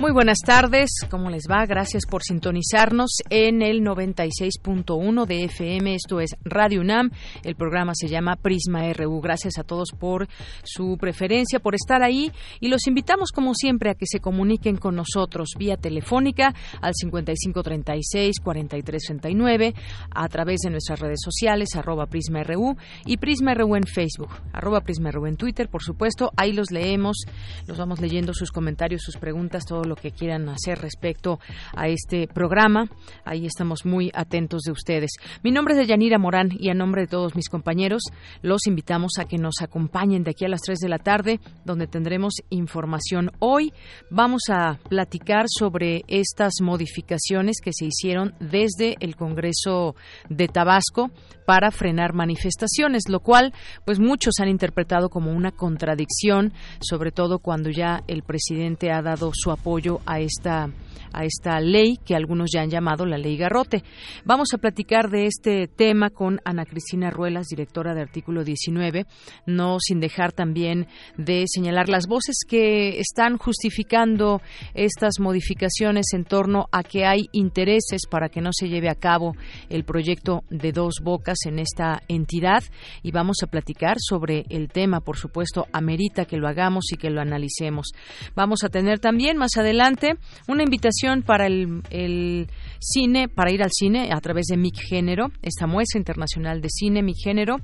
Muy buenas tardes, ¿cómo les va? Gracias por sintonizarnos en el 96.1 de FM, esto es Radio UNAM, el programa se llama Prisma RU. Gracias a todos por su preferencia, por estar ahí y los invitamos como siempre a que se comuniquen con nosotros vía telefónica al 5536-4339, a través de nuestras redes sociales, arroba Prisma RU y Prisma RU en Facebook, arroba Prisma RU en Twitter, por supuesto, ahí los leemos, los vamos leyendo sus comentarios, sus preguntas, todo lo que quieran hacer respecto a este programa. Ahí estamos muy atentos de ustedes. Mi nombre es Yanira Morán y a nombre de todos mis compañeros los invitamos a que nos acompañen de aquí a las 3 de la tarde, donde tendremos información. Hoy vamos a platicar sobre estas modificaciones que se hicieron desde el Congreso de Tabasco para frenar manifestaciones, lo cual pues muchos han interpretado como una contradicción, sobre todo cuando ya el presidente ha dado su apoyo a esta a esta ley que algunos ya han llamado la ley Garrote. Vamos a platicar de este tema con Ana Cristina Ruelas, directora de Artículo 19, no sin dejar también de señalar las voces que están justificando estas modificaciones en torno a que hay intereses para que no se lleve a cabo el proyecto de dos bocas en esta entidad y vamos a platicar sobre el tema, por supuesto, amerita que lo hagamos y que lo analicemos. Vamos a tener también más adelante una invitación para el, cine, para ir al cine a través de MIC Género, esta muestra internacional de cine MIC Género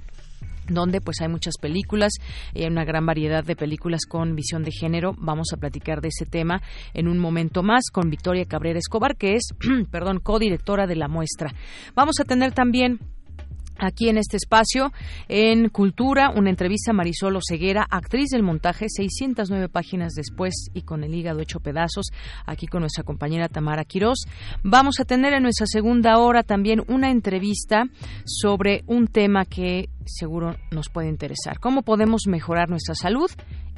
donde pues hay muchas películas y hay una gran variedad de películas con visión de género. Vamos a platicar de ese tema en un momento más con Victoria Cabrera Escobar, que es, perdón, codirectora de la muestra. Vamos a tener también Aquí en este espacio, en Cultura, una entrevista a Marisol Ceguera, actriz del montaje, 609 páginas después y con el hígado hecho pedazos, aquí con nuestra compañera Tamara Quirós. Vamos a tener en nuestra segunda hora también una entrevista sobre un tema que seguro nos puede interesar. ¿Cómo podemos mejorar nuestra salud?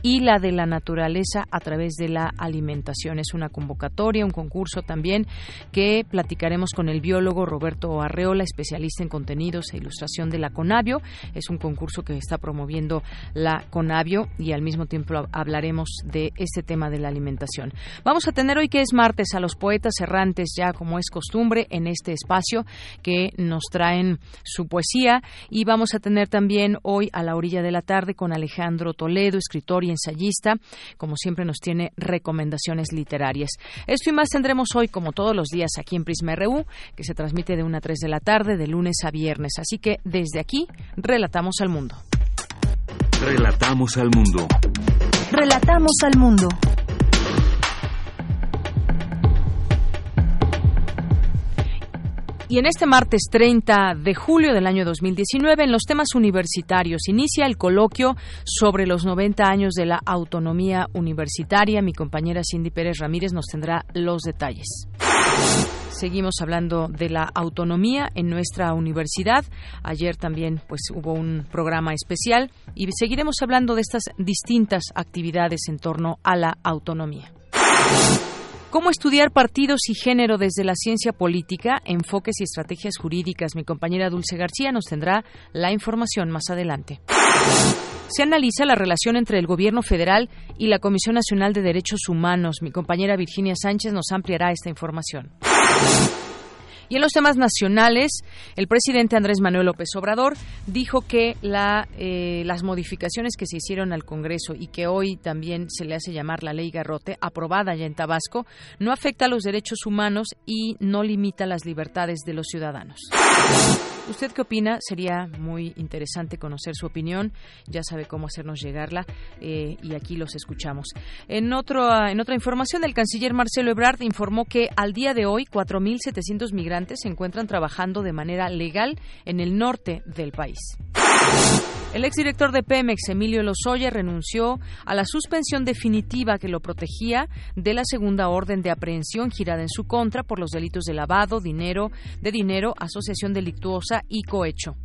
y la de la naturaleza a través de la alimentación. Es una convocatoria, un concurso también que platicaremos con el biólogo Roberto Arreola, especialista en contenidos e ilustración de la Conavio. Es un concurso que está promoviendo la Conavio y al mismo tiempo hablaremos de este tema de la alimentación. Vamos a tener hoy que es martes a los poetas errantes ya como es costumbre en este espacio que nos traen su poesía y vamos a tener también hoy a la orilla de la tarde con Alejandro Toledo, escritor y ensayista. Como siempre nos tiene recomendaciones literarias. Esto y más tendremos hoy, como todos los días, aquí en Prisma RU, que se transmite de 1 a 3 de la tarde, de lunes a viernes. Así que desde aquí, relatamos al mundo. Relatamos al mundo. Relatamos al mundo. Y en este martes 30 de julio del año 2019, en los temas universitarios, inicia el coloquio sobre los 90 años de la autonomía universitaria. Mi compañera Cindy Pérez Ramírez nos tendrá los detalles. Seguimos hablando de la autonomía en nuestra universidad. Ayer también pues hubo un programa especial y seguiremos hablando de estas distintas actividades en torno a la autonomía. ¿Cómo estudiar partidos y género desde la ciencia política? Enfoques y estrategias jurídicas. Mi compañera Dulce García nos tendrá la información más adelante. Se analiza la relación entre el Gobierno federal y la Comisión Nacional de Derechos Humanos. Mi compañera Virginia Sánchez nos ampliará esta información. Y en los temas nacionales, el presidente Andrés Manuel López Obrador dijo que eh, las modificaciones que se hicieron al Congreso y que hoy también se le hace llamar la ley Garrote, aprobada ya en Tabasco, no afecta a los derechos humanos y no limita las libertades de los ciudadanos. ¿Usted qué opina? Sería muy interesante conocer su opinión. Ya sabe cómo hacernos llegarla eh, y aquí los escuchamos. En, otro, en otra información, el canciller Marcelo Ebrard informó que al día de hoy 4.700 migrantes se encuentran trabajando de manera legal en el norte del país. El exdirector de Pemex, Emilio Lozoya, renunció a la suspensión definitiva que lo protegía de la segunda orden de aprehensión girada en su contra por los delitos de lavado, dinero, de dinero, asociación delictuosa y cohecho.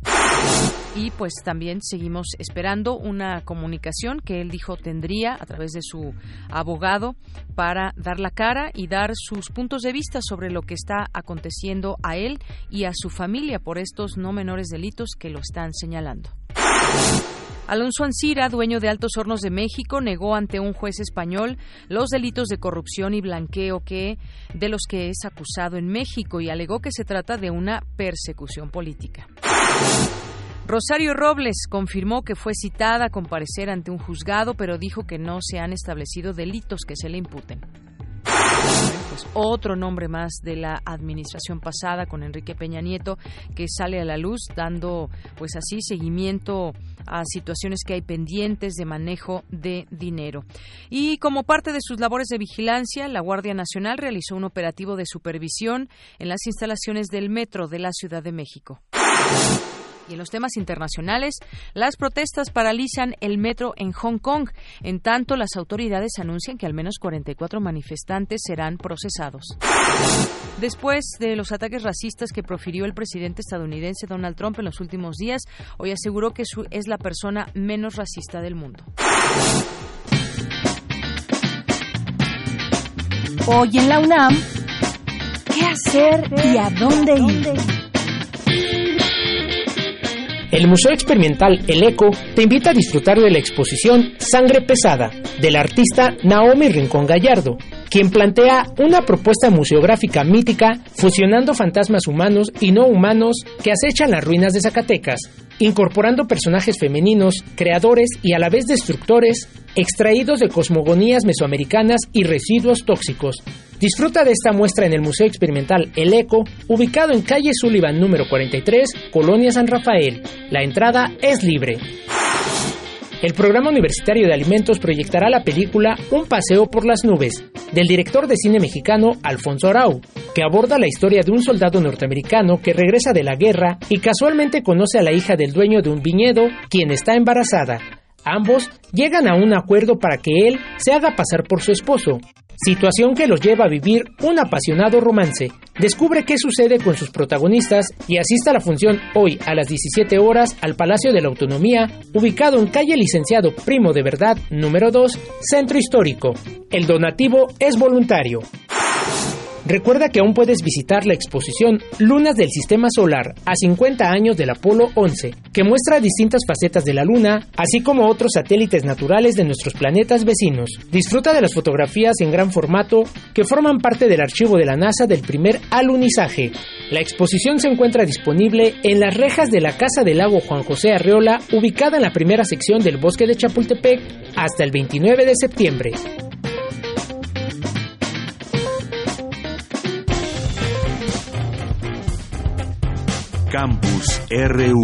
Y pues también seguimos esperando una comunicación que él dijo tendría a través de su abogado para dar la cara y dar sus puntos de vista sobre lo que está aconteciendo a él y a su familia por estos no menores delitos que lo están señalando. Alonso Ancira, dueño de Altos Hornos de México, negó ante un juez español los delitos de corrupción y blanqueo que de los que es acusado en México y alegó que se trata de una persecución política. Rosario Robles confirmó que fue citada a comparecer ante un juzgado, pero dijo que no se han establecido delitos que se le imputen. Pues otro nombre más de la administración pasada con Enrique Peña Nieto que sale a la luz dando pues así seguimiento a situaciones que hay pendientes de manejo de dinero. Y como parte de sus labores de vigilancia, la Guardia Nacional realizó un operativo de supervisión en las instalaciones del metro de la Ciudad de México. Y en los temas internacionales, las protestas paralizan el metro en Hong Kong. En tanto, las autoridades anuncian que al menos 44 manifestantes serán procesados. Después de los ataques racistas que profirió el presidente estadounidense Donald Trump en los últimos días, hoy aseguró que es la persona menos racista del mundo. Hoy en la UNAM, ¿qué hacer y a dónde ir? El Museo Experimental El Eco te invita a disfrutar de la exposición Sangre Pesada del artista Naomi Rincón Gallardo, quien plantea una propuesta museográfica mítica fusionando fantasmas humanos y no humanos que acechan las ruinas de Zacatecas, incorporando personajes femeninos, creadores y a la vez destructores, extraídos de cosmogonías mesoamericanas y residuos tóxicos, Disfruta de esta muestra en el Museo Experimental El Eco, ubicado en calle Sullivan número 43, Colonia San Rafael. La entrada es libre. El Programa Universitario de Alimentos proyectará la película Un paseo por las nubes, del director de cine mexicano Alfonso Arau, que aborda la historia de un soldado norteamericano que regresa de la guerra y casualmente conoce a la hija del dueño de un viñedo, quien está embarazada. Ambos llegan a un acuerdo para que él se haga pasar por su esposo, situación que los lleva a vivir un apasionado romance. Descubre qué sucede con sus protagonistas y asista a la función hoy a las 17 horas al Palacio de la Autonomía, ubicado en calle Licenciado Primo de Verdad número 2, Centro Histórico. El donativo es voluntario. Recuerda que aún puedes visitar la exposición Lunas del Sistema Solar a 50 años del Apolo 11, que muestra distintas facetas de la Luna, así como otros satélites naturales de nuestros planetas vecinos. Disfruta de las fotografías en gran formato que forman parte del archivo de la NASA del primer alunizaje. La exposición se encuentra disponible en las rejas de la Casa del Lago Juan José Arreola, ubicada en la primera sección del bosque de Chapultepec, hasta el 29 de septiembre. Campus RU.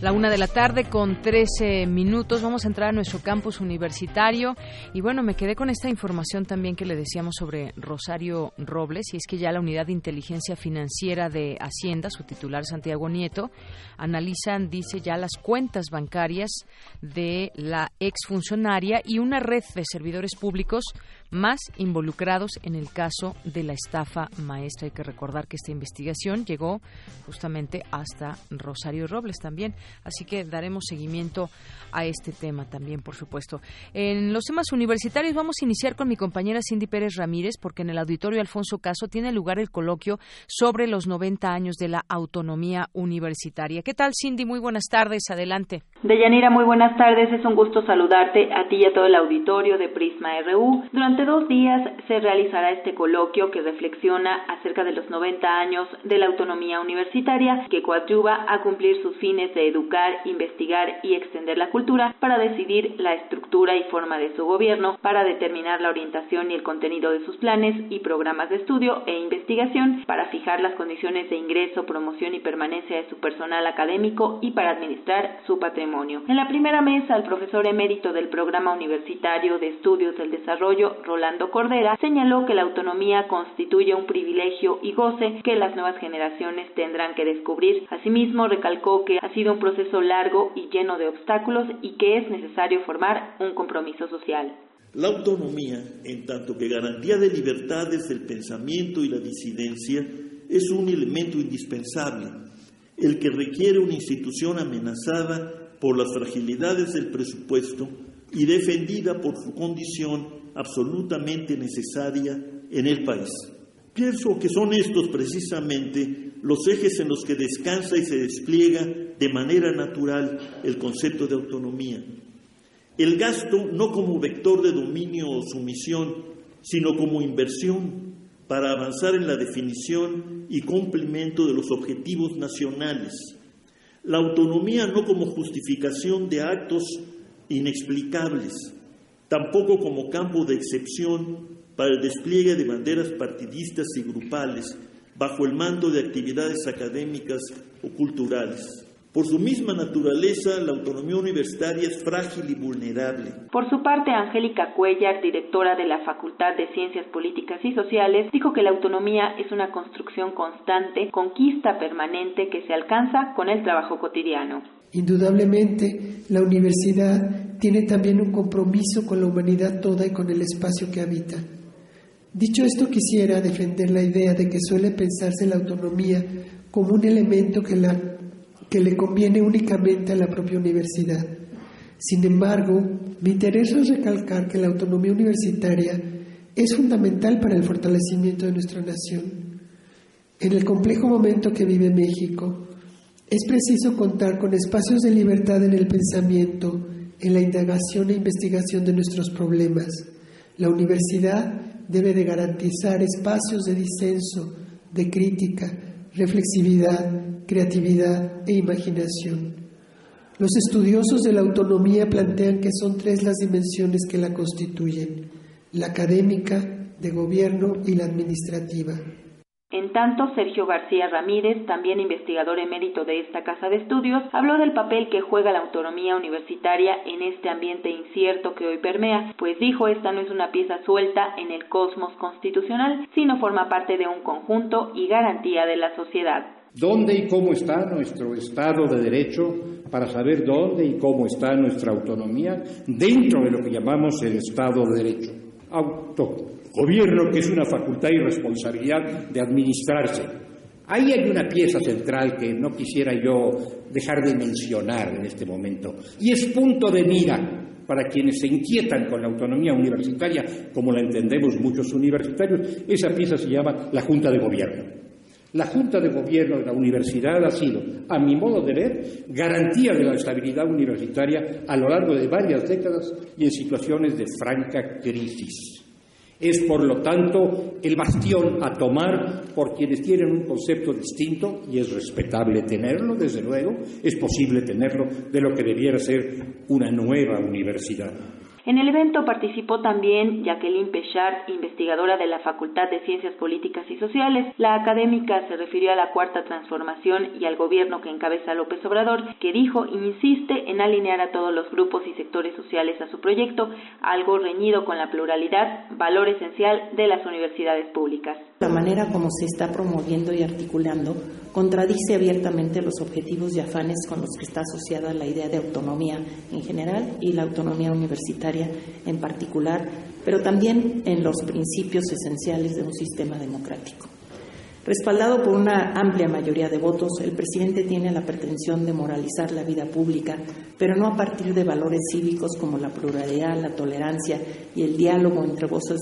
La una de la tarde con 13 minutos. Vamos a entrar a nuestro campus universitario. Y bueno, me quedé con esta información también que le decíamos sobre Rosario Robles. Y es que ya la Unidad de Inteligencia Financiera de Hacienda, su titular Santiago Nieto, analizan, dice ya, las cuentas bancarias de la exfuncionaria y una red de servidores públicos más involucrados en el caso de la estafa maestra. Hay que recordar que esta investigación llegó justamente hasta Rosario Robles también. Así que daremos seguimiento a este tema también, por supuesto. En los temas universitarios vamos a iniciar con mi compañera Cindy Pérez Ramírez, porque en el auditorio Alfonso Caso tiene lugar el coloquio sobre los 90 años de la autonomía universitaria. ¿Qué tal, Cindy? Muy buenas tardes. Adelante. Deyanira, muy buenas tardes. Es un gusto saludarte a ti y a todo el auditorio de Prisma RU. Durante dos días se realizará este coloquio que reflexiona acerca de los 90 años de la autonomía universitaria que coadyuva a cumplir sus fines de educar, investigar y extender la cultura, para decidir la estructura y forma de su gobierno, para determinar la orientación y el contenido de sus planes y programas de estudio e investigación, para fijar las condiciones de ingreso, promoción y permanencia de su personal académico y para administrar su patrimonio. En la primera mesa, el profesor emérito del Programa Universitario de Estudios del Desarrollo, Rolando Cordera, señaló que la autonomía constituye un privilegio y goce que las nuevas generaciones tendrán que descubrir. Asimismo, recalcó que ha sido un proceso largo y lleno de obstáculos y que es necesario formar un compromiso social. La autonomía, en tanto que garantía de libertades del pensamiento y la disidencia, es un elemento indispensable, el que requiere una institución amenazada por las fragilidades del presupuesto y defendida por su condición absolutamente necesaria en el país. Pienso que son estos precisamente los ejes en los que descansa y se despliega de manera natural el concepto de autonomía. El gasto no como vector de dominio o sumisión, sino como inversión para avanzar en la definición y cumplimiento de los objetivos nacionales. La autonomía no como justificación de actos inexplicables, tampoco como campo de excepción para el despliegue de banderas partidistas y grupales bajo el mando de actividades académicas o culturales. Por su misma naturaleza, la autonomía universitaria es frágil y vulnerable. Por su parte, Angélica Cuellar, directora de la Facultad de Ciencias Políticas y Sociales, dijo que la autonomía es una construcción constante, conquista permanente que se alcanza con el trabajo cotidiano. Indudablemente, la universidad tiene también un compromiso con la humanidad toda y con el espacio que habita. Dicho esto, quisiera defender la idea de que suele pensarse la autonomía como un elemento que, la, que le conviene únicamente a la propia universidad. Sin embargo, me interesa recalcar que la autonomía universitaria es fundamental para el fortalecimiento de nuestra nación. En el complejo momento que vive México, es preciso contar con espacios de libertad en el pensamiento, en la indagación e investigación de nuestros problemas. La universidad debe de garantizar espacios de disenso, de crítica, reflexividad, creatividad e imaginación. Los estudiosos de la autonomía plantean que son tres las dimensiones que la constituyen, la académica, de gobierno y la administrativa. En tanto, Sergio García Ramírez, también investigador emérito de esta casa de estudios, habló del papel que juega la autonomía universitaria en este ambiente incierto que hoy permea, pues dijo esta no es una pieza suelta en el cosmos constitucional, sino forma parte de un conjunto y garantía de la sociedad. ¿Dónde y cómo está nuestro Estado de Derecho para saber dónde y cómo está nuestra autonomía dentro de lo que llamamos el Estado de Derecho? Auto Gobierno, que es una facultad y responsabilidad de administrarse. Ahí hay una pieza central que no quisiera yo dejar de mencionar en este momento, y es punto de mira para quienes se inquietan con la autonomía universitaria, como la entendemos muchos universitarios, esa pieza se llama la Junta de Gobierno. La Junta de Gobierno de la universidad ha sido, a mi modo de ver, garantía de la estabilidad universitaria a lo largo de varias décadas y en situaciones de franca crisis. Es, por lo tanto, el bastión a tomar por quienes tienen un concepto distinto, y es respetable tenerlo, desde luego, es posible tenerlo, de lo que debiera ser una nueva universidad. En el evento participó también Jacqueline Pechard, investigadora de la Facultad de Ciencias Políticas y Sociales. La académica se refirió a la cuarta transformación y al gobierno que encabeza López Obrador, que dijo insiste en alinear a todos los grupos y sectores sociales a su proyecto, algo reñido con la pluralidad, valor esencial de las universidades públicas. La manera como se está promoviendo y articulando contradice abiertamente los objetivos y afanes con los que está asociada la idea de autonomía en general y la autonomía universitaria en particular, pero también en los principios esenciales de un sistema democrático. Respaldado por una amplia mayoría de votos, el presidente tiene la pretensión de moralizar la vida pública, pero no a partir de valores cívicos como la pluralidad, la tolerancia y el diálogo entre voces,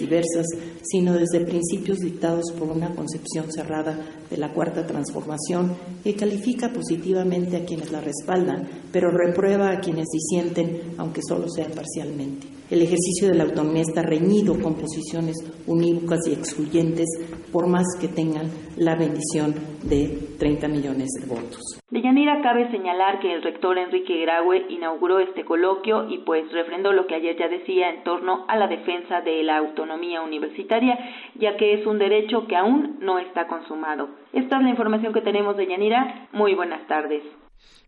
diversas, sino desde principios dictados por una concepción cerrada de la cuarta transformación que califica positivamente a quienes la respaldan, pero reprueba a quienes disienten, aunque solo sea parcialmente. El ejercicio de la autonomía está reñido con posiciones unívocas y excluyentes, por más que tenga tengan la bendición de 30 millones de votos. Deyanira, cabe señalar que el rector Enrique Graue inauguró este coloquio y pues refrendó lo que ayer ya decía en torno a la defensa de la autonomía universitaria, ya que es un derecho que aún no está consumado. Esta es la información que tenemos de Yanira. Muy buenas tardes.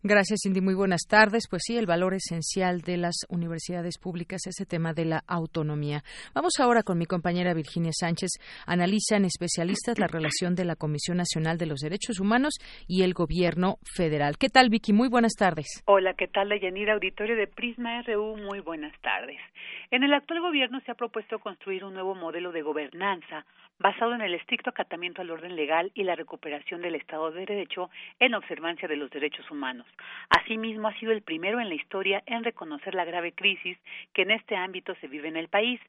Gracias, Cindy. Muy buenas tardes. Pues sí, el valor esencial de las universidades públicas, ese tema de la autonomía. Vamos ahora con mi compañera Virginia Sánchez. Analizan especialistas la relación de la Comisión Nacional de los Derechos Humanos y el Gobierno Federal. ¿Qué tal, Vicky? Muy buenas tardes. Hola, ¿qué tal, Deyanira? Auditorio de Prisma RU. Muy buenas tardes. En el actual gobierno se ha propuesto construir un nuevo modelo de gobernanza basado en el estricto acatamiento al orden legal y la recuperación del Estado de Derecho en observancia de los derechos humanos. Asimismo, ha sido el primero en la historia en reconocer la grave crisis que en este ámbito se vive en el país.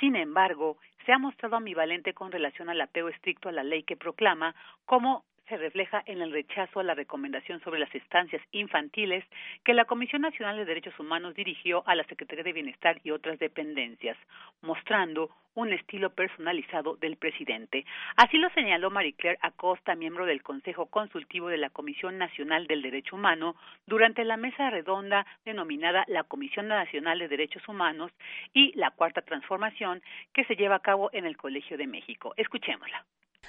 Sin embargo, se ha mostrado ambivalente con relación al apego estricto a la ley que proclama como se refleja en el rechazo a la recomendación sobre las estancias infantiles que la Comisión Nacional de Derechos Humanos dirigió a la Secretaría de Bienestar y otras dependencias, mostrando un estilo personalizado del presidente. Así lo señaló Marie Claire Acosta, miembro del Consejo Consultivo de la Comisión Nacional del Derecho Humano, durante la mesa redonda denominada la Comisión Nacional de Derechos Humanos y la Cuarta Transformación que se lleva a cabo en el Colegio de México. Escuchémosla.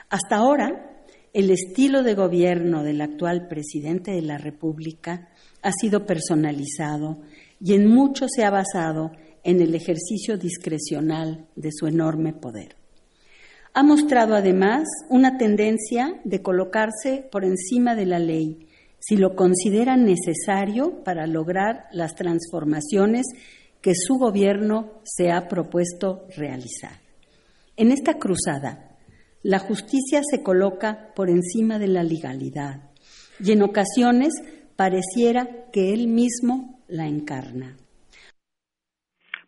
Hasta ahora, el estilo de gobierno del actual presidente de la República ha sido personalizado y en mucho se ha basado en el ejercicio discrecional de su enorme poder. Ha mostrado además una tendencia de colocarse por encima de la ley si lo considera necesario para lograr las transformaciones que su gobierno se ha propuesto realizar. En esta cruzada, la justicia se coloca por encima de la legalidad y en ocasiones pareciera que él mismo la encarna.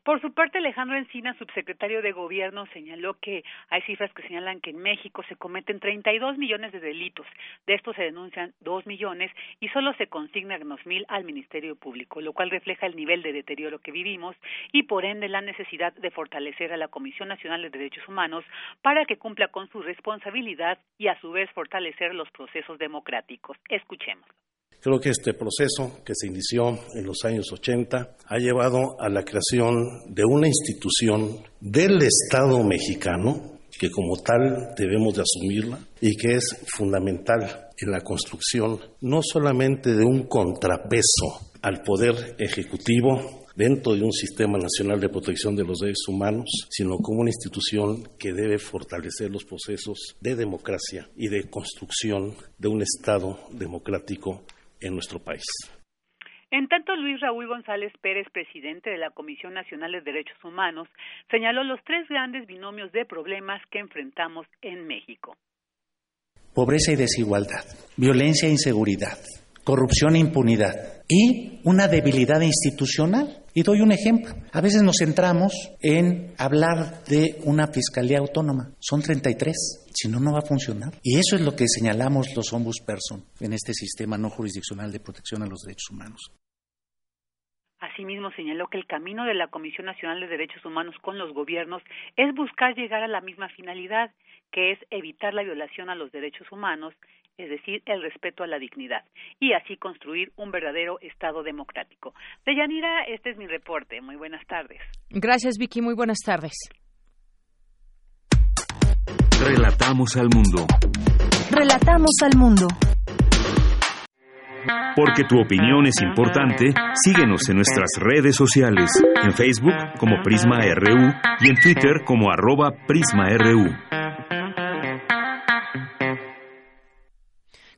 Por su parte, Alejandro Encina, subsecretario de Gobierno, señaló que hay cifras que señalan que en México se cometen 32 millones de delitos. De estos se denuncian 2 millones y solo se consignan 2 mil al Ministerio Público, lo cual refleja el nivel de deterioro que vivimos y, por ende, la necesidad de fortalecer a la Comisión Nacional de Derechos Humanos para que cumpla con su responsabilidad y, a su vez, fortalecer los procesos democráticos. Escuchemos. Creo que este proceso que se inició en los años 80 ha llevado a la creación de una institución del Estado mexicano que como tal debemos de asumirla y que es fundamental en la construcción no solamente de un contrapeso al poder ejecutivo dentro de un sistema nacional de protección de los derechos humanos, sino como una institución que debe fortalecer los procesos de democracia y de construcción de un Estado democrático en nuestro país. En tanto, Luis Raúl González Pérez, presidente de la Comisión Nacional de Derechos Humanos, señaló los tres grandes binomios de problemas que enfrentamos en México. Pobreza y desigualdad, violencia e inseguridad, corrupción e impunidad y una debilidad institucional. Y doy un ejemplo. A veces nos centramos en hablar de una fiscalía autónoma. Son 33. Si no, no va a funcionar. Y eso es lo que señalamos los ombudsperson en este sistema no jurisdiccional de protección a los derechos humanos. Asimismo, señaló que el camino de la Comisión Nacional de Derechos Humanos con los gobiernos es buscar llegar a la misma finalidad, que es evitar la violación a los derechos humanos es decir, el respeto a la dignidad, y así construir un verdadero Estado democrático. Deyanira, este es mi reporte. Muy buenas tardes. Gracias, Vicky. Muy buenas tardes. Relatamos al mundo. Relatamos al mundo. Porque tu opinión es importante, síguenos en nuestras redes sociales, en Facebook como Prisma RU y en Twitter como arroba PrismaRU.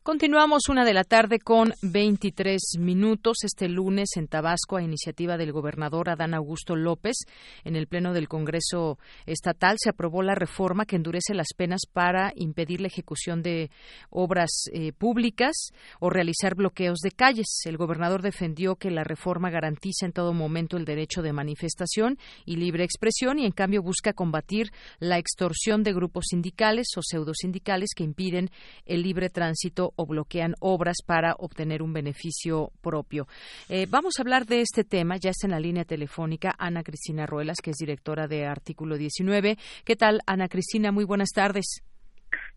Continuamos una de la tarde con 23 minutos este lunes en Tabasco a iniciativa del gobernador Adán Augusto López. En el Pleno del Congreso Estatal se aprobó la reforma que endurece las penas para impedir la ejecución de obras eh, públicas o realizar bloqueos de calles. El gobernador defendió que la reforma garantiza en todo momento el derecho de manifestación y libre expresión y en cambio busca combatir la extorsión de grupos sindicales o pseudosindicales que impiden el libre tránsito o bloquean obras para obtener un beneficio propio. Eh, vamos a hablar de este tema. Ya está en la línea telefónica Ana Cristina Ruelas, que es directora de Artículo 19. ¿Qué tal, Ana Cristina? Muy buenas tardes.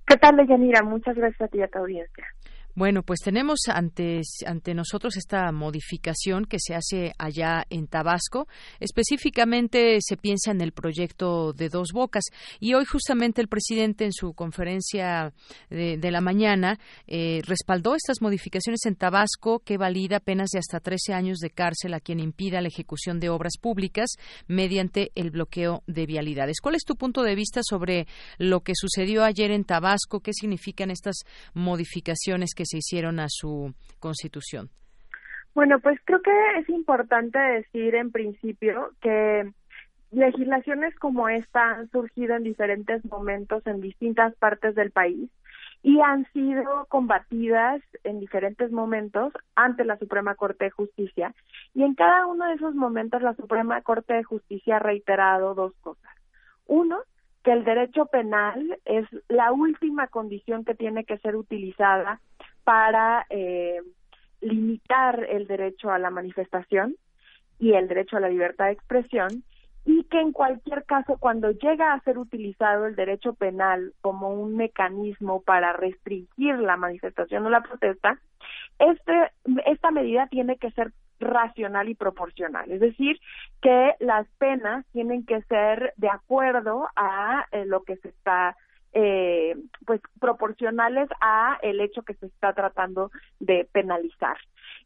¿Qué tal, Deyanira? Muchas gracias a ti y a tu audiencia. Bueno, pues tenemos ante, ante nosotros esta modificación que se hace allá en Tabasco. Específicamente se piensa en el proyecto de dos bocas. Y hoy justamente el presidente en su conferencia de, la mañana eh, respaldó estas modificaciones en Tabasco que valida penas de hasta 13 años de cárcel a quien impida la ejecución de obras públicas mediante el bloqueo de vialidades. ¿Cuál es tu punto de vista sobre lo que sucedió ayer en Tabasco? ¿Qué significan estas modificaciones que se hicieron a su constitución? Bueno, pues creo que es importante decir en principio que legislaciones como esta han surgido en diferentes momentos en distintas partes del país y han sido combatidas en diferentes momentos ante la Suprema Corte de Justicia. Y en cada uno de esos momentos la Suprema Corte de Justicia ha reiterado dos cosas. Uno, que el derecho penal es la última condición que tiene que ser utilizada para eh, limitar el derecho a la manifestación y el derecho a la libertad de expresión y que en cualquier caso cuando llega a ser utilizado el derecho penal como un mecanismo para restringir la manifestación o la protesta, este, esta medida tiene que ser racional y proporcional, es decir, que las penas tienen que ser de acuerdo a eh, lo que se está eh, pues proporcionales a el hecho que se está tratando de penalizar.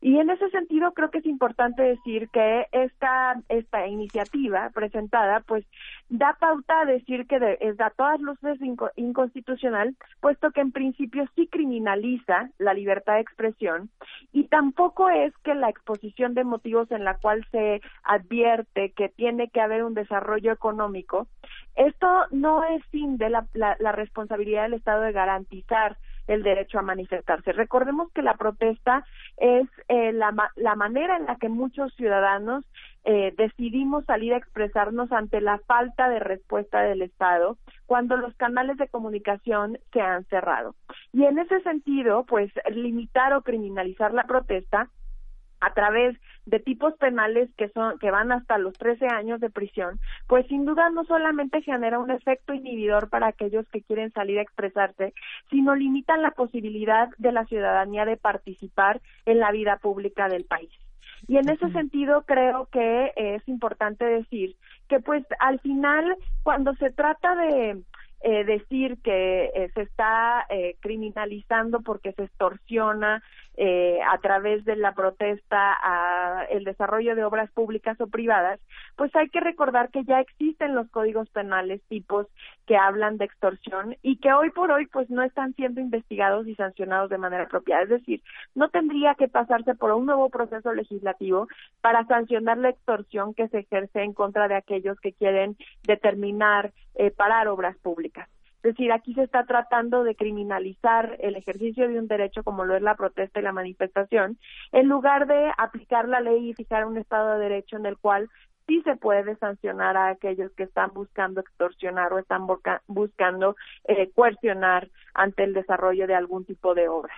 Y en ese sentido creo que es importante decir que esta esta iniciativa presentada pues da pauta a decir que es a todas luces inconstitucional, puesto que en principio sí criminaliza la libertad de expresión y tampoco es que la exposición de motivos en la cual se advierte que tiene que haber un desarrollo económico, esto no es fin de la, la responsabilidad del Estado de garantizar el derecho a manifestarse. Recordemos que la protesta es eh, la, la manera en la que muchos ciudadanos eh, decidimos salir a expresarnos ante la falta de respuesta del Estado cuando los canales de comunicación se han cerrado. Y en ese sentido, pues limitar o criminalizar la protesta a través de tipos penales que son que van hasta los 13 años de prisión, pues sin duda no solamente genera un efecto inhibidor para aquellos que quieren salir a expresarse, sino limitan la posibilidad de la ciudadanía de participar en la vida pública del país. Y en ese sentido creo que es importante decir que pues al final cuando se trata de eh, decir que eh, se está eh, criminalizando porque se extorsiona eh, a través de la protesta a el desarrollo de obras públicas o privadas, pues hay que recordar que ya existen los códigos penales tipos que hablan de extorsión y que hoy por hoy pues no están siendo investigados y sancionados de manera apropiada. Es decir, no tendría que pasarse por un nuevo proceso legislativo para sancionar la extorsión que se ejerce en contra de aquellos que quieren determinar eh, parar obras públicas. Es decir, aquí se está tratando de criminalizar el ejercicio de un derecho como lo es la protesta y la manifestación, en lugar de aplicar la ley y fijar un Estado de Derecho en el cual sí se puede sancionar a aquellos que están buscando extorsionar o están buscando eh, coercionar ante el desarrollo de algún tipo de obra.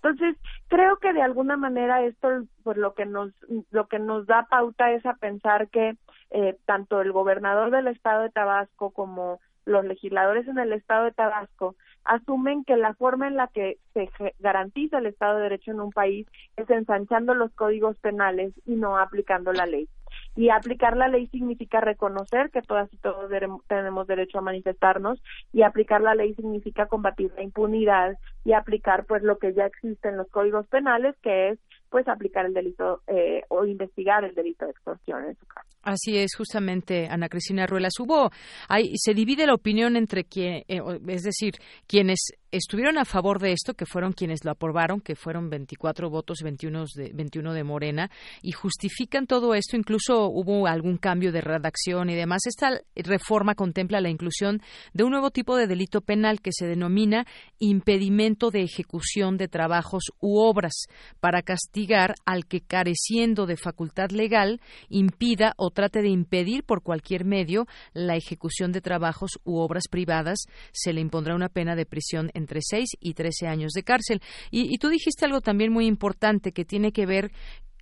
Entonces, creo que de alguna manera esto pues lo que nos lo que nos da pauta es a pensar que eh, tanto el gobernador del estado de Tabasco como los legisladores en el estado de Tabasco asumen que la forma en la que se garantiza el Estado de Derecho en un país es ensanchando los códigos penales y no aplicando la ley. Y aplicar la ley significa reconocer que todas y todos tenemos derecho a manifestarnos y aplicar la ley significa combatir la impunidad y aplicar pues lo que ya existe en los códigos penales, que es pues aplicar el delito eh, o investigar el delito de extorsión en su caso. Así es, justamente, Ana Cristina Ruelas. Hubo, hay, se divide la opinión entre quien, eh, es decir, quienes estuvieron a favor de esto, que fueron quienes lo aprobaron, que fueron 24 votos, 21 de, 21 de Morena, y justifican todo esto. Incluso hubo algún cambio de redacción y demás. Esta reforma contempla la inclusión de un nuevo tipo de delito penal que se denomina impedimento de ejecución de trabajos u obras para castigar al que careciendo de facultad legal impida o trate de impedir por cualquier medio la ejecución de trabajos u obras privadas. Se le impondrá una pena de prisión en entre 6 y 13 años de cárcel. Y, tú dijiste algo también muy importante que tiene que ver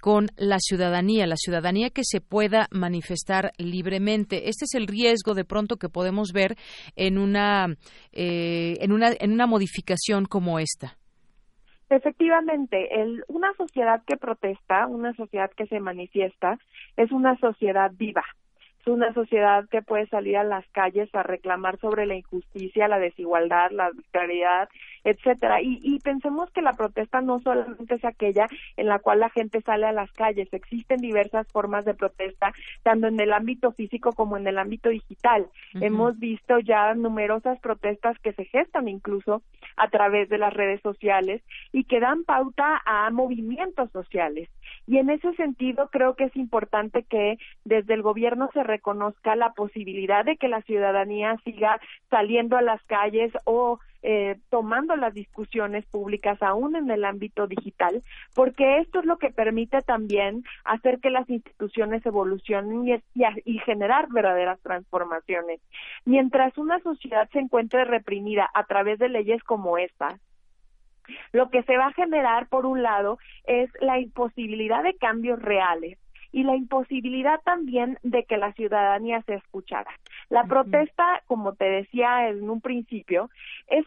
con la ciudadanía, la ciudadanía que se pueda manifestar libremente. Este es el riesgo de pronto que podemos ver en una, eh, en una, en una modificación como esta. Efectivamente, el, una sociedad que protesta, una sociedad que se manifiesta, es una sociedad viva, es una sociedad que puede salir a las calles a reclamar sobre la injusticia, la desigualdad, la arbitrariedad, etcétera. Y, y pensemos que la protesta no solamente es aquella en la cual la gente sale a las calles, existen diversas formas de protesta, tanto en el ámbito físico como en el ámbito digital. Hemos visto ya numerosas protestas que se gestan incluso a través de las redes sociales y que dan pauta a movimientos sociales. Y en ese sentido creo que es importante que desde el gobierno se reconozca la posibilidad de que la ciudadanía siga saliendo a las calles o eh, tomando las discusiones públicas aún en el ámbito digital, porque esto es lo que permite también hacer que las instituciones evolucionen y, y generar verdaderas transformaciones. Mientras una sociedad se encuentre reprimida a través de leyes como esta, lo que se va a generar, por un lado, es la imposibilidad de cambios reales y la imposibilidad también de que la ciudadanía se escuchara. La protesta, como te decía en un principio, es,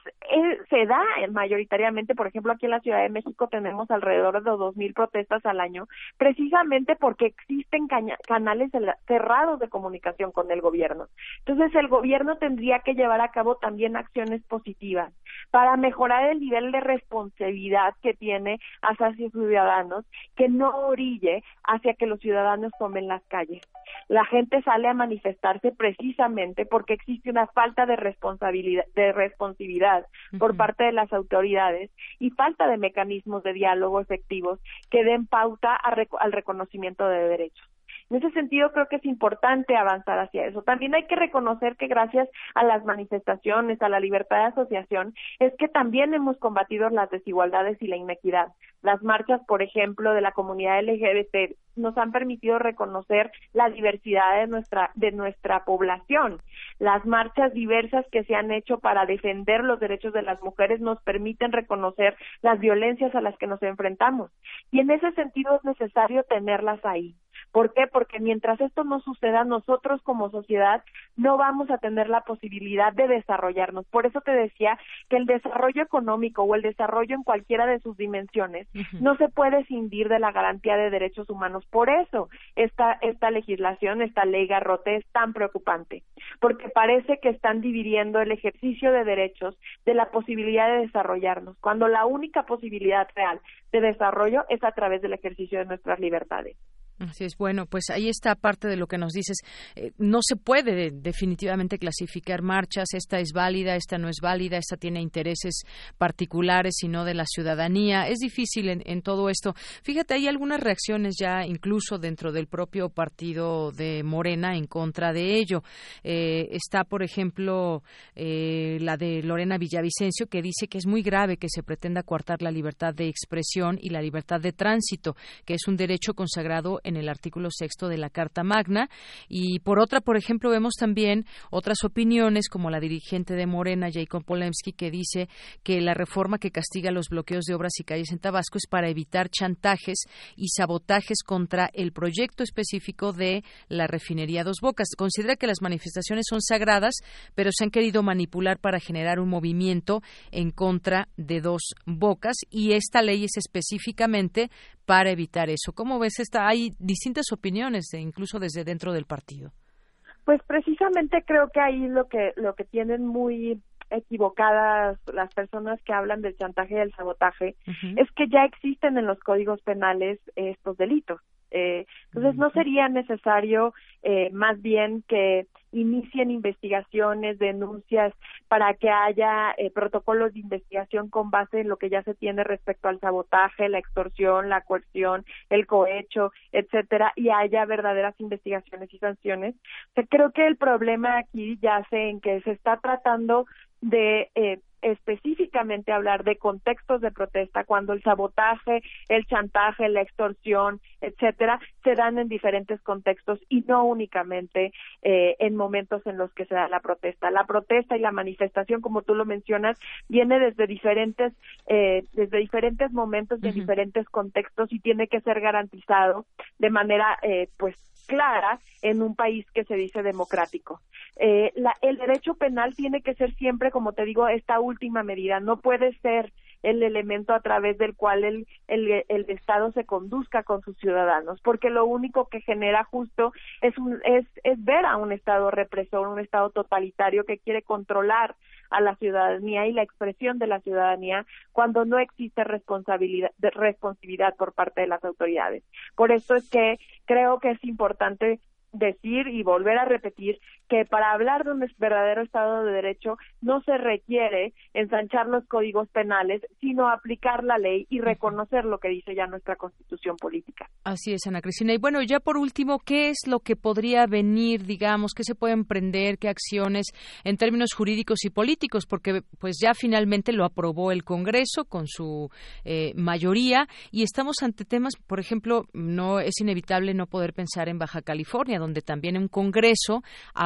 se da mayoritariamente, por ejemplo, aquí en la Ciudad de México tenemos alrededor de dos mil protestas al año, precisamente porque existen canales cerrados de comunicación con el gobierno. Entonces, el gobierno tendría que llevar a cabo también acciones positivas para mejorar el nivel de responsabilidad que tiene hacia sus ciudadanos, que no orille hacia que los ciudadanos tomen las calles. La gente sale a manifestarse precisamente porque existe una falta de responsabilidad, de responsividad por parte de las autoridades y falta de mecanismos de diálogo efectivos que den pauta al reconocimiento de derechos. En ese sentido, creo que es importante avanzar hacia eso. También hay que reconocer que gracias a las manifestaciones, a la libertad de asociación, es que también hemos combatido las desigualdades y la inequidad. Las marchas, por ejemplo, de la comunidad LGBT nos han permitido reconocer la diversidad de nuestra de nuestra población. Las marchas diversas que se han hecho para defender los derechos de las mujeres nos permiten reconocer las violencias a las que nos enfrentamos. Y en ese sentido es necesario tenerlas ahí. ¿Por qué? Porque mientras esto no suceda, nosotros como sociedad no vamos a tener la posibilidad de desarrollarnos. Por eso te decía que el desarrollo económico o el desarrollo en cualquiera de sus dimensiones no se puede cindir de la garantía de derechos humanos. Por eso esta, esta legislación, esta ley garrote es tan preocupante, porque parece que están dividiendo el ejercicio de derechos de la posibilidad de desarrollarnos, cuando la única posibilidad real de desarrollo es a través del ejercicio de nuestras libertades. Así es, bueno, pues ahí está parte de lo que nos dices. Eh, no se puede definitivamente clasificar marchas, esta es válida, esta no es válida, esta tiene intereses particulares y no de la ciudadanía. Es difícil en, todo esto. Fíjate, hay algunas reacciones ya incluso dentro del propio partido de Morena en contra de ello. Eh, está, por ejemplo, eh, la de Lorena Villavicencio, que dice que es muy grave que se pretenda coartar la libertad de expresión y la libertad de tránsito, que es un derecho consagrado en el artículo sexto de la Carta Magna. Y por otra, por ejemplo, vemos también otras opiniones, como la dirigente de Morena, Jacob Polemski, que dice que la reforma que castiga los bloqueos de obras y calles en Tabasco es para evitar chantajes y sabotajes contra el proyecto específico de la refinería Dos Bocas. Considera que las manifestaciones son sagradas, pero se han querido manipular para generar un movimiento en contra de Dos Bocas y esta ley es específicamente para evitar eso. ¿Cómo ves esta? Hay distintas opiniones, incluso desde dentro del partido. Pues precisamente creo que ahí lo que lo que tienen muy equivocadas las personas que hablan del chantaje y del sabotaje es que ya existen en los códigos penales estos delitos. Eh, entonces, no sería necesario eh, más bien que inicien investigaciones, denuncias, para que haya eh, protocolos de investigación con base en lo que ya se tiene respecto al sabotaje, la extorsión, la coerción, el cohecho, etcétera, y haya verdaderas investigaciones y sanciones. creo que el problema aquí yace en que se está tratando de eh, específicamente hablar de contextos de protesta cuando el sabotaje, el chantaje, la extorsión, etcétera, se dan en diferentes contextos y no únicamente eh, en momentos en los que se da la protesta. La protesta y la manifestación, como tú lo mencionas, viene desde diferentes, eh, desde diferentes momentos, de diferentes contextos y tiene que ser garantizado de manera, eh, pues, clara en un país que se dice democrático. Eh, la, el derecho penal tiene que ser siempre, como te digo, esta última medida. No puede ser el elemento a través del cual el, el, el, Estado se conduzca con sus ciudadanos, porque lo único que genera justo es, un, es, es ver a un Estado represor, un Estado totalitario que quiere controlar a la ciudadanía y la expresión de la ciudadanía cuando no existe responsabilidad, responsabilidad por parte de las autoridades. Por eso es que creo que es importante decir y volver a repetir que para hablar de un verdadero Estado de Derecho no se requiere ensanchar los códigos penales, sino aplicar la ley y reconocer lo que dice ya nuestra Constitución política. Así es, Ana Cristina. Y bueno, ya por último, ¿qué es lo que podría venir, digamos, qué se puede emprender, qué acciones en términos jurídicos y políticos? Porque pues ya finalmente lo aprobó el Congreso con su eh, mayoría y estamos ante temas, por ejemplo, no es inevitable no poder pensar en Baja California, donde también un Congreso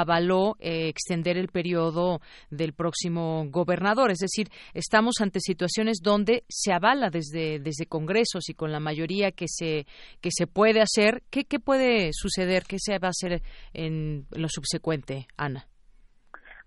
avaló eh, extender el periodo del próximo gobernador. Es decir, estamos ante situaciones donde se avala desde, desde congresos y con la mayoría que se, que se puede hacer. ¿Qué, qué puede suceder? ¿Qué se va a hacer en lo subsecuente, Ana?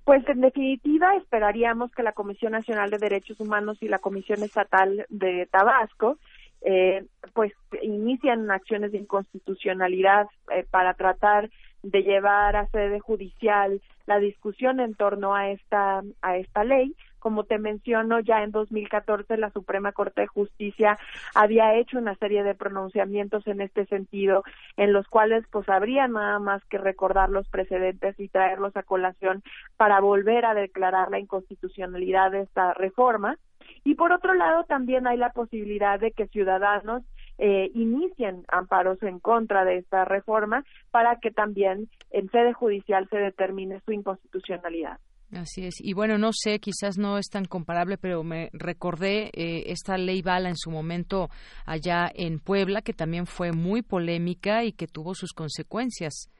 Pues en definitiva esperaríamos que la Comisión Nacional de Derechos Humanos y la Comisión Estatal de Tabasco eh, pues inician acciones de inconstitucionalidad eh, para tratar de llevar a sede judicial la discusión en torno a esta a esta ley. Como te menciono ya en 2014 la Suprema Corte de Justicia había hecho una serie de pronunciamientos en este sentido en los cuales pues habría nada más que recordar los precedentes y traerlos a colación para volver a declarar la inconstitucionalidad de esta reforma. Y por otro lado, también hay la posibilidad de que ciudadanos eh, inicien amparos en contra de esta reforma para que también en sede judicial se determine su inconstitucionalidad. Así es. Y bueno, no sé, quizás no es tan comparable, pero me recordé eh, esta ley Bala en su momento allá en Puebla, que también fue muy polémica y que tuvo sus consecuencias.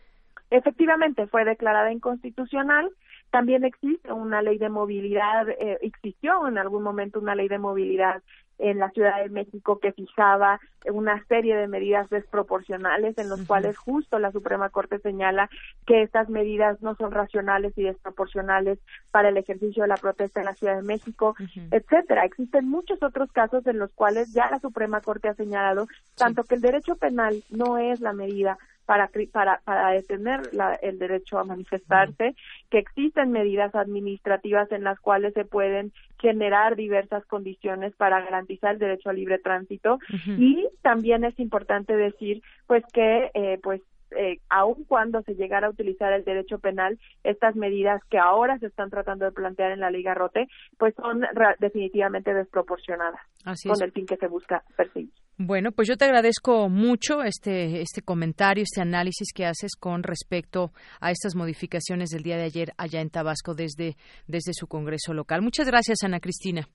Efectivamente, fue declarada inconstitucional también existe una ley de movilidad, eh, existió en algún momento una ley de movilidad en la Ciudad de México que fijaba una serie de medidas desproporcionales en los cuales justo la Suprema Corte señala que estas medidas no son racionales y desproporcionales para el ejercicio de la protesta en la Ciudad de México, etcétera. Existen muchos otros casos en los cuales ya la Suprema Corte ha señalado tanto que el derecho penal no es la medida para, para, para detener el derecho a manifestarse, que existen medidas administrativas en las cuales se pueden generar diversas condiciones para garantizar el derecho a libre tránsito. Y también es importante decir pues que eh, pues eh, aun cuando se llegara a utilizar el derecho penal, estas medidas que ahora se están tratando de plantear en la Liga Rote, pues son definitivamente desproporcionadas con el fin que se busca perseguir. Bueno, pues yo te agradezco mucho este, este comentario, este análisis que haces con respecto a estas modificaciones del día de ayer allá en Tabasco desde, desde su Congreso local. Muchas gracias, Ana Cristina.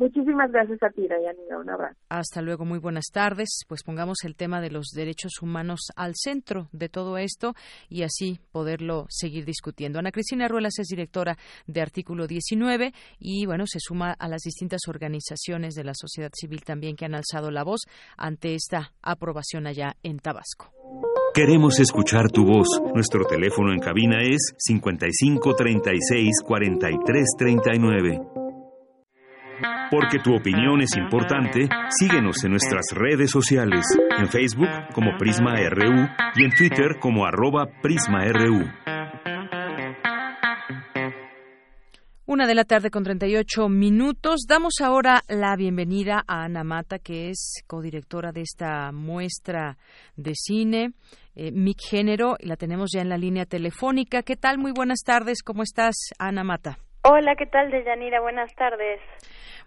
Muchísimas gracias a ti, Dayanira. Un abrazo. Hasta luego, muy buenas tardes. Pues pongamos el tema de los derechos humanos al centro de todo esto y así poderlo seguir discutiendo. Ana Cristina Ruelas es directora de Artículo 19 y, bueno, se suma a las distintas organizaciones de la sociedad civil también que han alzado la voz ante esta aprobación allá en Tabasco. Queremos escuchar tu voz. Nuestro teléfono en cabina es 55 36 43 39. Porque tu opinión es importante, síguenos en nuestras redes sociales, en Facebook como Prisma RU y en Twitter como arroba PrismaRU. Una de la tarde con 38 minutos. Damos ahora la bienvenida a Ana Mata, que es codirectora de esta muestra de cine, eh, MIC Género, y la tenemos ya en la línea telefónica. ¿Qué tal? Muy buenas tardes. ¿Cómo estás, Ana Mata? Hola, ¿qué tal, Deyanira? Buenas tardes.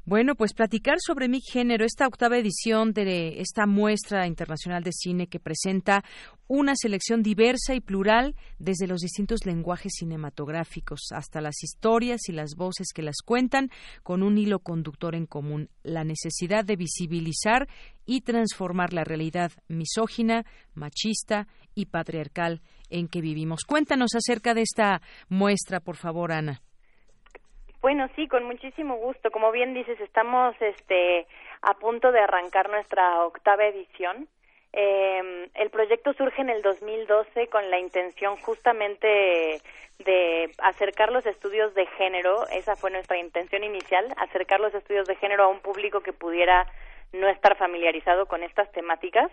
Bueno, pues platicar sobre mi género, esta octava edición de esta muestra internacional de cine que presenta una selección diversa y plural desde los distintos lenguajes cinematográficos hasta las historias y las voces que las cuentan con un hilo conductor en común, la necesidad de visibilizar y transformar la realidad misógina, machista y patriarcal en que vivimos. Cuéntanos acerca de esta muestra, por favor, Ana. Bueno, sí, con muchísimo gusto. Como bien dices, estamos este, a punto de arrancar nuestra octava edición. Eh, el proyecto surge en el 2012 con la intención justamente de acercar los estudios de género, esa fue nuestra intención inicial, acercar los estudios de género a un público que pudiera no estar familiarizado con estas temáticas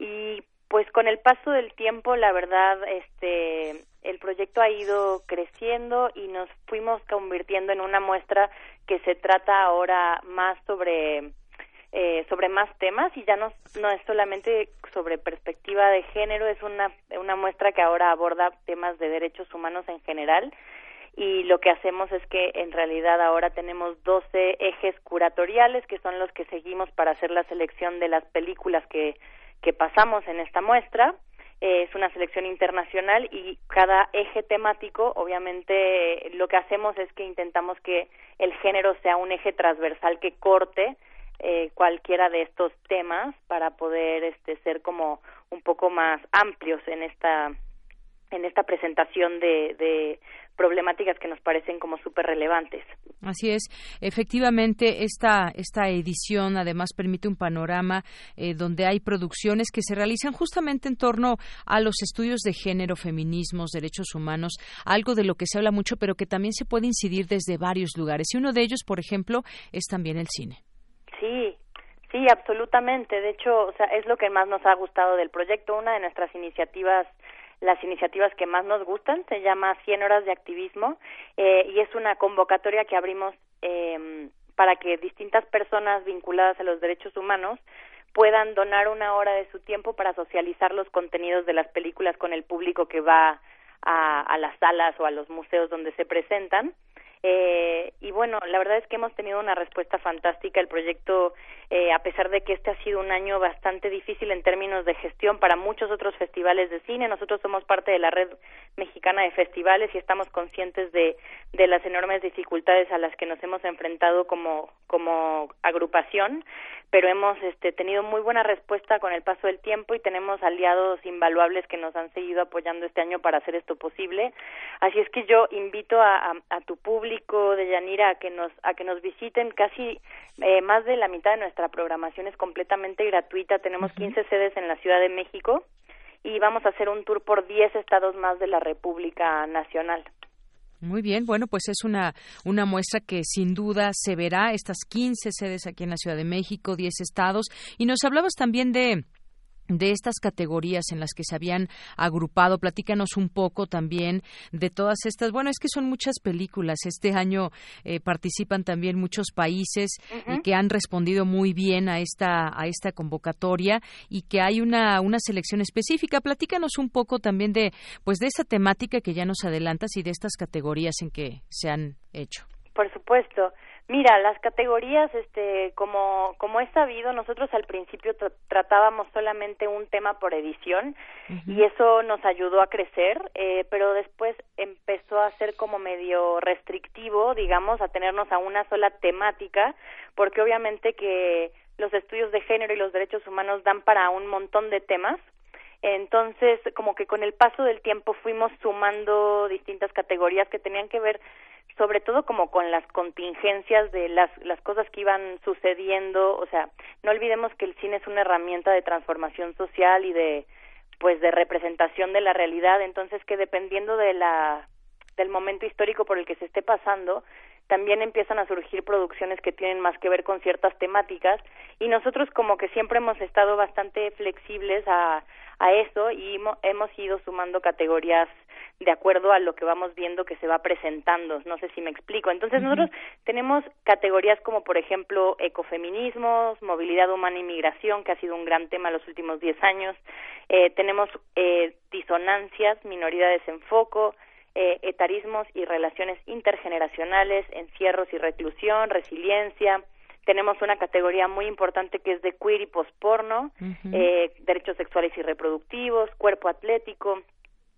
y pues con el paso del tiempo, la verdad, este, el proyecto ha ido creciendo y nos fuimos convirtiendo en una muestra que se trata ahora más sobre eh, sobre más temas y ya no, no es solamente sobre perspectiva de género, es una, una muestra que ahora aborda temas de derechos humanos en general y lo que hacemos es que en realidad ahora tenemos 12 ejes curatoriales que son los que seguimos para hacer la selección de las películas que que pasamos en esta muestra. Es una selección internacional y cada eje temático, obviamente, lo que hacemos es que intentamos que el género sea un eje transversal que corte eh, cualquiera de estos temas para poder este, ser como un poco más amplios en esta en esta presentación de, de problemáticas que nos parecen como súper relevantes. Así es, efectivamente esta esta edición además permite un panorama eh, donde hay producciones que se realizan justamente en torno a los estudios de género, feminismos, derechos humanos, algo de lo que se habla mucho, pero que también se puede incidir desde varios lugares. Y uno de ellos, por ejemplo, es también el cine. Sí, sí, absolutamente. De hecho, o sea, es lo que más nos ha gustado del proyecto. Una de nuestras iniciativas las iniciativas que más nos gustan, se llama 100 horas de activismo eh, y es una convocatoria que abrimos eh, para que distintas personas vinculadas a los derechos humanos puedan donar una hora de su tiempo para socializar los contenidos de las películas con el público que va a, a las salas o a los museos donde se presentan eh, y bueno, la verdad es que hemos tenido una respuesta fantástica. El proyecto, eh, a pesar de que este ha sido un año bastante difícil en términos de gestión para muchos otros festivales de cine, nosotros somos parte de la red mexicana de festivales y estamos conscientes de, de las enormes dificultades a las que nos hemos enfrentado como, como agrupación pero hemos este, tenido muy buena respuesta con el paso del tiempo y tenemos aliados invaluables que nos han seguido apoyando este año para hacer esto posible. Así es que yo invito a, a, tu público de Yanira a que nos a que nos visiten. Casi eh, más de la mitad de nuestra programación es completamente gratuita. Tenemos 15 sedes en la Ciudad de México y vamos a hacer un tour por 10 estados más de la República Nacional. Muy bien, bueno, pues es una, una muestra que sin duda se verá, estas 15 sedes aquí en la Ciudad de México, 10 estados, y nos hablabas también de de estas categorías en las que se habían agrupado. Platícanos un poco también de todas estas. Bueno, es que son muchas películas. Este año eh, participan también muchos países y que han respondido muy bien a esta a esta convocatoria y que hay una una selección específica. Platícanos un poco también de pues de esa temática que ya nos adelantas y de estas categorías en que se han hecho. Por supuesto. Mira, las categorías, este, como, como es sabido, nosotros al principio tratábamos solamente un tema por edición y eso nos ayudó a crecer, eh, pero después empezó a ser como medio restrictivo, digamos, a tenernos a una sola temática, porque obviamente que los estudios de género y los derechos humanos dan para un montón de temas. Entonces, como que con el paso del tiempo fuimos sumando distintas categorías que tenían que ver sobre todo como con las contingencias de las, las cosas que iban sucediendo, o sea, no olvidemos que el cine es una herramienta de transformación social y de pues de representación de la realidad, entonces que dependiendo de la del momento histórico por el que se esté pasando, también empiezan a surgir producciones que tienen más que ver con ciertas temáticas. Y nosotros como que siempre hemos estado bastante flexibles a, a eso y hemos ido sumando categorías de acuerdo a lo que vamos viendo que se va presentando. No sé si me explico. Entonces, nosotros tenemos categorías como, por ejemplo, ecofeminismos, movilidad humana y migración, que ha sido un gran tema en los últimos diez años. Eh, tenemos eh, disonancias, minoridades en foco, eh, etarismos y relaciones intergeneracionales, encierros y reclusión, resiliencia, tenemos una categoría muy importante que es de queer y posporno, eh, derechos sexuales y reproductivos, cuerpo atlético,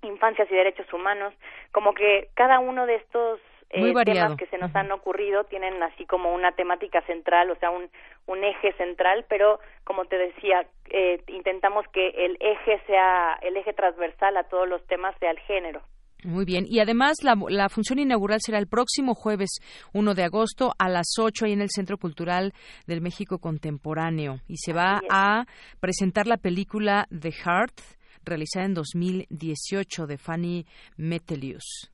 infancias y derechos humanos, como que cada uno de estos eh, temas que se nos han ocurrido tienen así como una temática central, o sea, un, un eje central, pero como te decía, eh, intentamos que el eje sea, el eje transversal a todos los temas sea el género. Muy bien. Y además, la, la, función inaugural será el próximo jueves 1 de agosto a las 8 ahí en el Centro Cultural del México Contemporáneo. Y se va a presentar la película The Heart, realizada en 2018 de Fanny Metelius.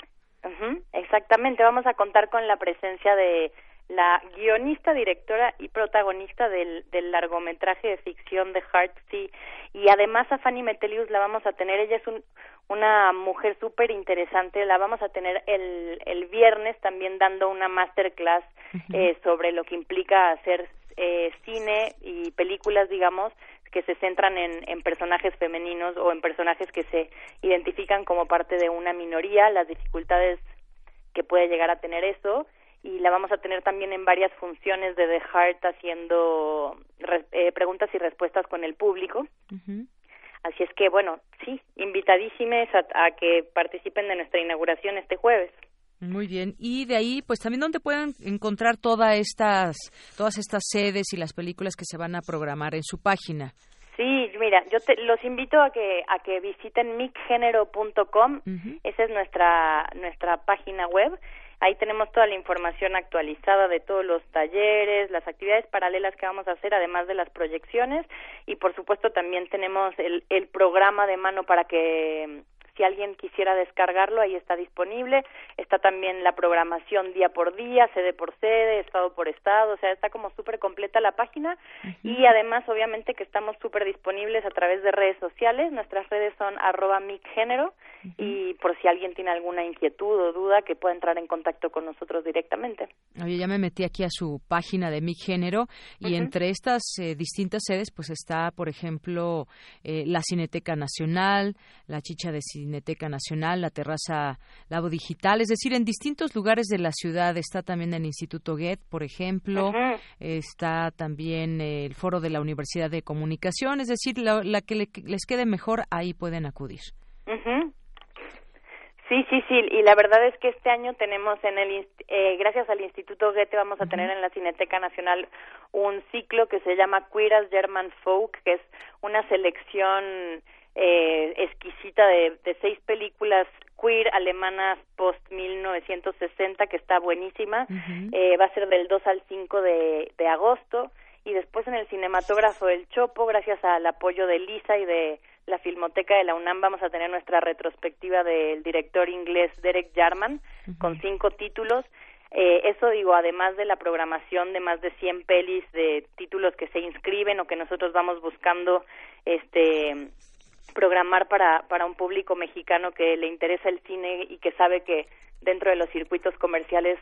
Exactamente, vamos a contar con la presencia de la guionista, directora y protagonista del, del largometraje de ficción de Sea y además a Fanny Metelius la vamos a tener, ella es un, una mujer súper interesante, la vamos a tener el, el viernes también dando una masterclass eh, sobre lo que implica hacer eh, cine y películas, digamos, que se centran en, en personajes femeninos o en personajes que se identifican como parte de una minoría, las dificultades que puede llegar a tener eso y la vamos a tener también en varias funciones de The Heart haciendo eh, preguntas y respuestas con el público. Así es que, bueno, sí, invitadísimes a, que participen de nuestra inauguración este jueves. Muy bien. Y de ahí, pues también donde pueden encontrar todas estas, todas estas sedes y las películas que se van a programar en su página. Sí, mira, yo te, los invito a que a que visiten micgénero.com. Esa es nuestra nuestra página web. Ahí tenemos toda la información actualizada de todos los talleres, las actividades paralelas que vamos a hacer, además de las proyecciones. Y por supuesto también tenemos el, el programa de mano para que si alguien quisiera descargarlo, ahí está disponible. Está también la programación día por día, sede por sede, estado por estado, o sea, está como súper completa la página. Y además, obviamente, que estamos súper disponibles a través de redes sociales. Nuestras redes son arroba micgénero y por si alguien tiene alguna inquietud o duda, que pueda entrar en contacto con nosotros directamente. Oye, ya me metí aquí a su página de micgénero y entre estas eh, distintas sedes, pues está, por ejemplo, eh, la Cineteca Nacional, la Chicha de Cineteca Nacional, la Terraza Labo Digital, es decir, en distintos lugares de la ciudad. Está también el Instituto Goethe, por ejemplo, está también el Foro de la Universidad de Comunicación, es decir, la, que les quede mejor, ahí pueden acudir. Sí, sí, sí, y la verdad es que este año tenemos en el, eh, gracias al Instituto Goethe, vamos a tener en la Cineteca Nacional un ciclo que se llama Queer as German Folk, que es una selección eh, exquisita de, de seis películas queer alemanas post 1960 que está buenísima. eh, va a ser del 2 al 5 de, de agosto y después en el cinematógrafo del Chopo, gracias al apoyo de Lisa y de la Filmoteca de la UNAM, vamos a tener nuestra retrospectiva del director inglés Derek Jarman con cinco títulos. Eh, eso digo, además de la programación de más de 100 pelis de títulos que se inscriben o que nosotros vamos buscando este programar para, para un público mexicano que le interesa el cine y que sabe que dentro de los circuitos comerciales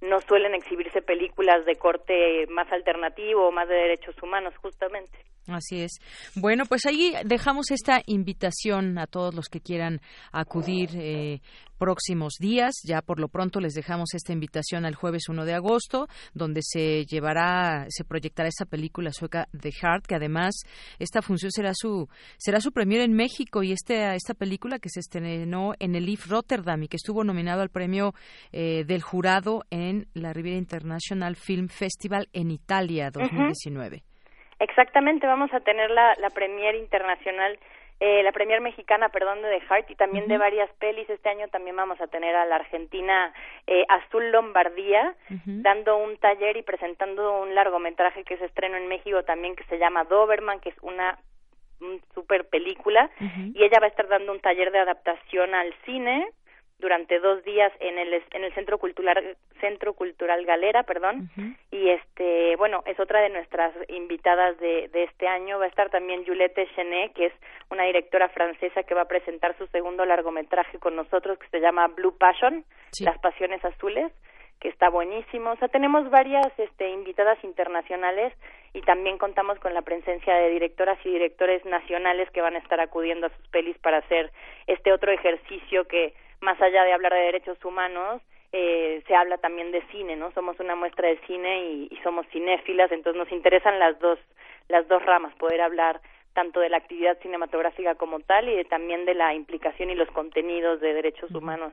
no suelen exhibirse películas de corte más alternativo más de derechos humanos, justamente. Así es. Bueno, pues ahí dejamos esta invitación a todos los que quieran acudir eh, próximos días. Ya por lo pronto les dejamos esta invitación al jueves 1 de agosto, donde se llevará, se proyectará esta película sueca The Heart, que además esta función será su será su premier en México y este, esta película que se estrenó en el IF Rotterdam y que estuvo nominado al premio eh, del jurado en la Riviera International Film Festival en Italia 2019. Exactamente, vamos a tener la, la premier internacional, eh, la premier mexicana, perdón, de The Heart y también de varias pelis. Este año también vamos a tener a la argentina eh, Azul Lombardía dando un taller y presentando un largometraje que se estrenó en México también que se llama Doberman, que es una super película. Y ella va a estar dando un taller de adaptación al cine durante dos días en el en el centro cultural centro cultural Galera perdón. Y este bueno es otra de nuestras invitadas de, de este año. Va a estar también Juliette Chenet que es una directora francesa que va a presentar su segundo largometraje con nosotros que se llama Blue Passion las pasiones azules que está buenísimo. O sea, tenemos varias este, invitadas internacionales y también contamos con la presencia de directoras y directores nacionales que van a estar acudiendo a sus pelis para hacer este otro ejercicio que más allá de hablar de derechos humanos, eh, se habla también de cine, ¿no? Somos una muestra de cine y, y somos cinéfilas, entonces nos interesan las dos las dos ramas, poder hablar tanto de la actividad cinematográfica como tal y de, también de la implicación y los contenidos de derechos humanos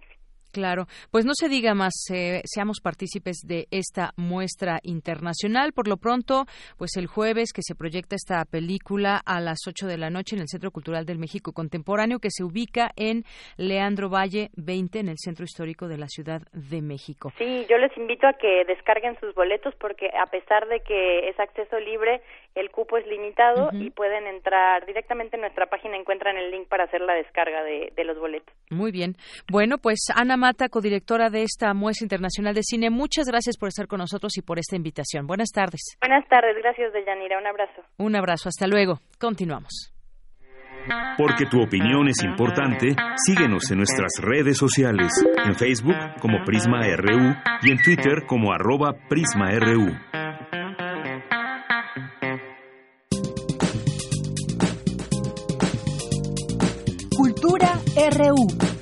Claro, pues no se diga más, eh, seamos partícipes de esta muestra internacional. Por lo pronto, pues el jueves que se proyecta esta película a las 8 de la noche en el Centro Cultural del México Contemporáneo, que se ubica en Leandro Valle 20, en el Centro Histórico de la Ciudad de México. Sí, yo les invito a que descarguen sus boletos porque a pesar de que es acceso libre, el cupo es limitado y pueden entrar directamente en nuestra página, encuentran el link para hacer la descarga de, de los boletos. Muy bien. Bueno, pues Ana Mata, codirectora de esta muestra internacional de cine, muchas gracias por estar con nosotros y por esta invitación. Buenas tardes. Buenas tardes, gracias Deyanira, un abrazo. Un abrazo, hasta luego. Continuamos. Porque tu opinión es importante, síguenos en nuestras redes sociales, en Facebook como Prisma RU y en Twitter como arroba PrismaRU. RU.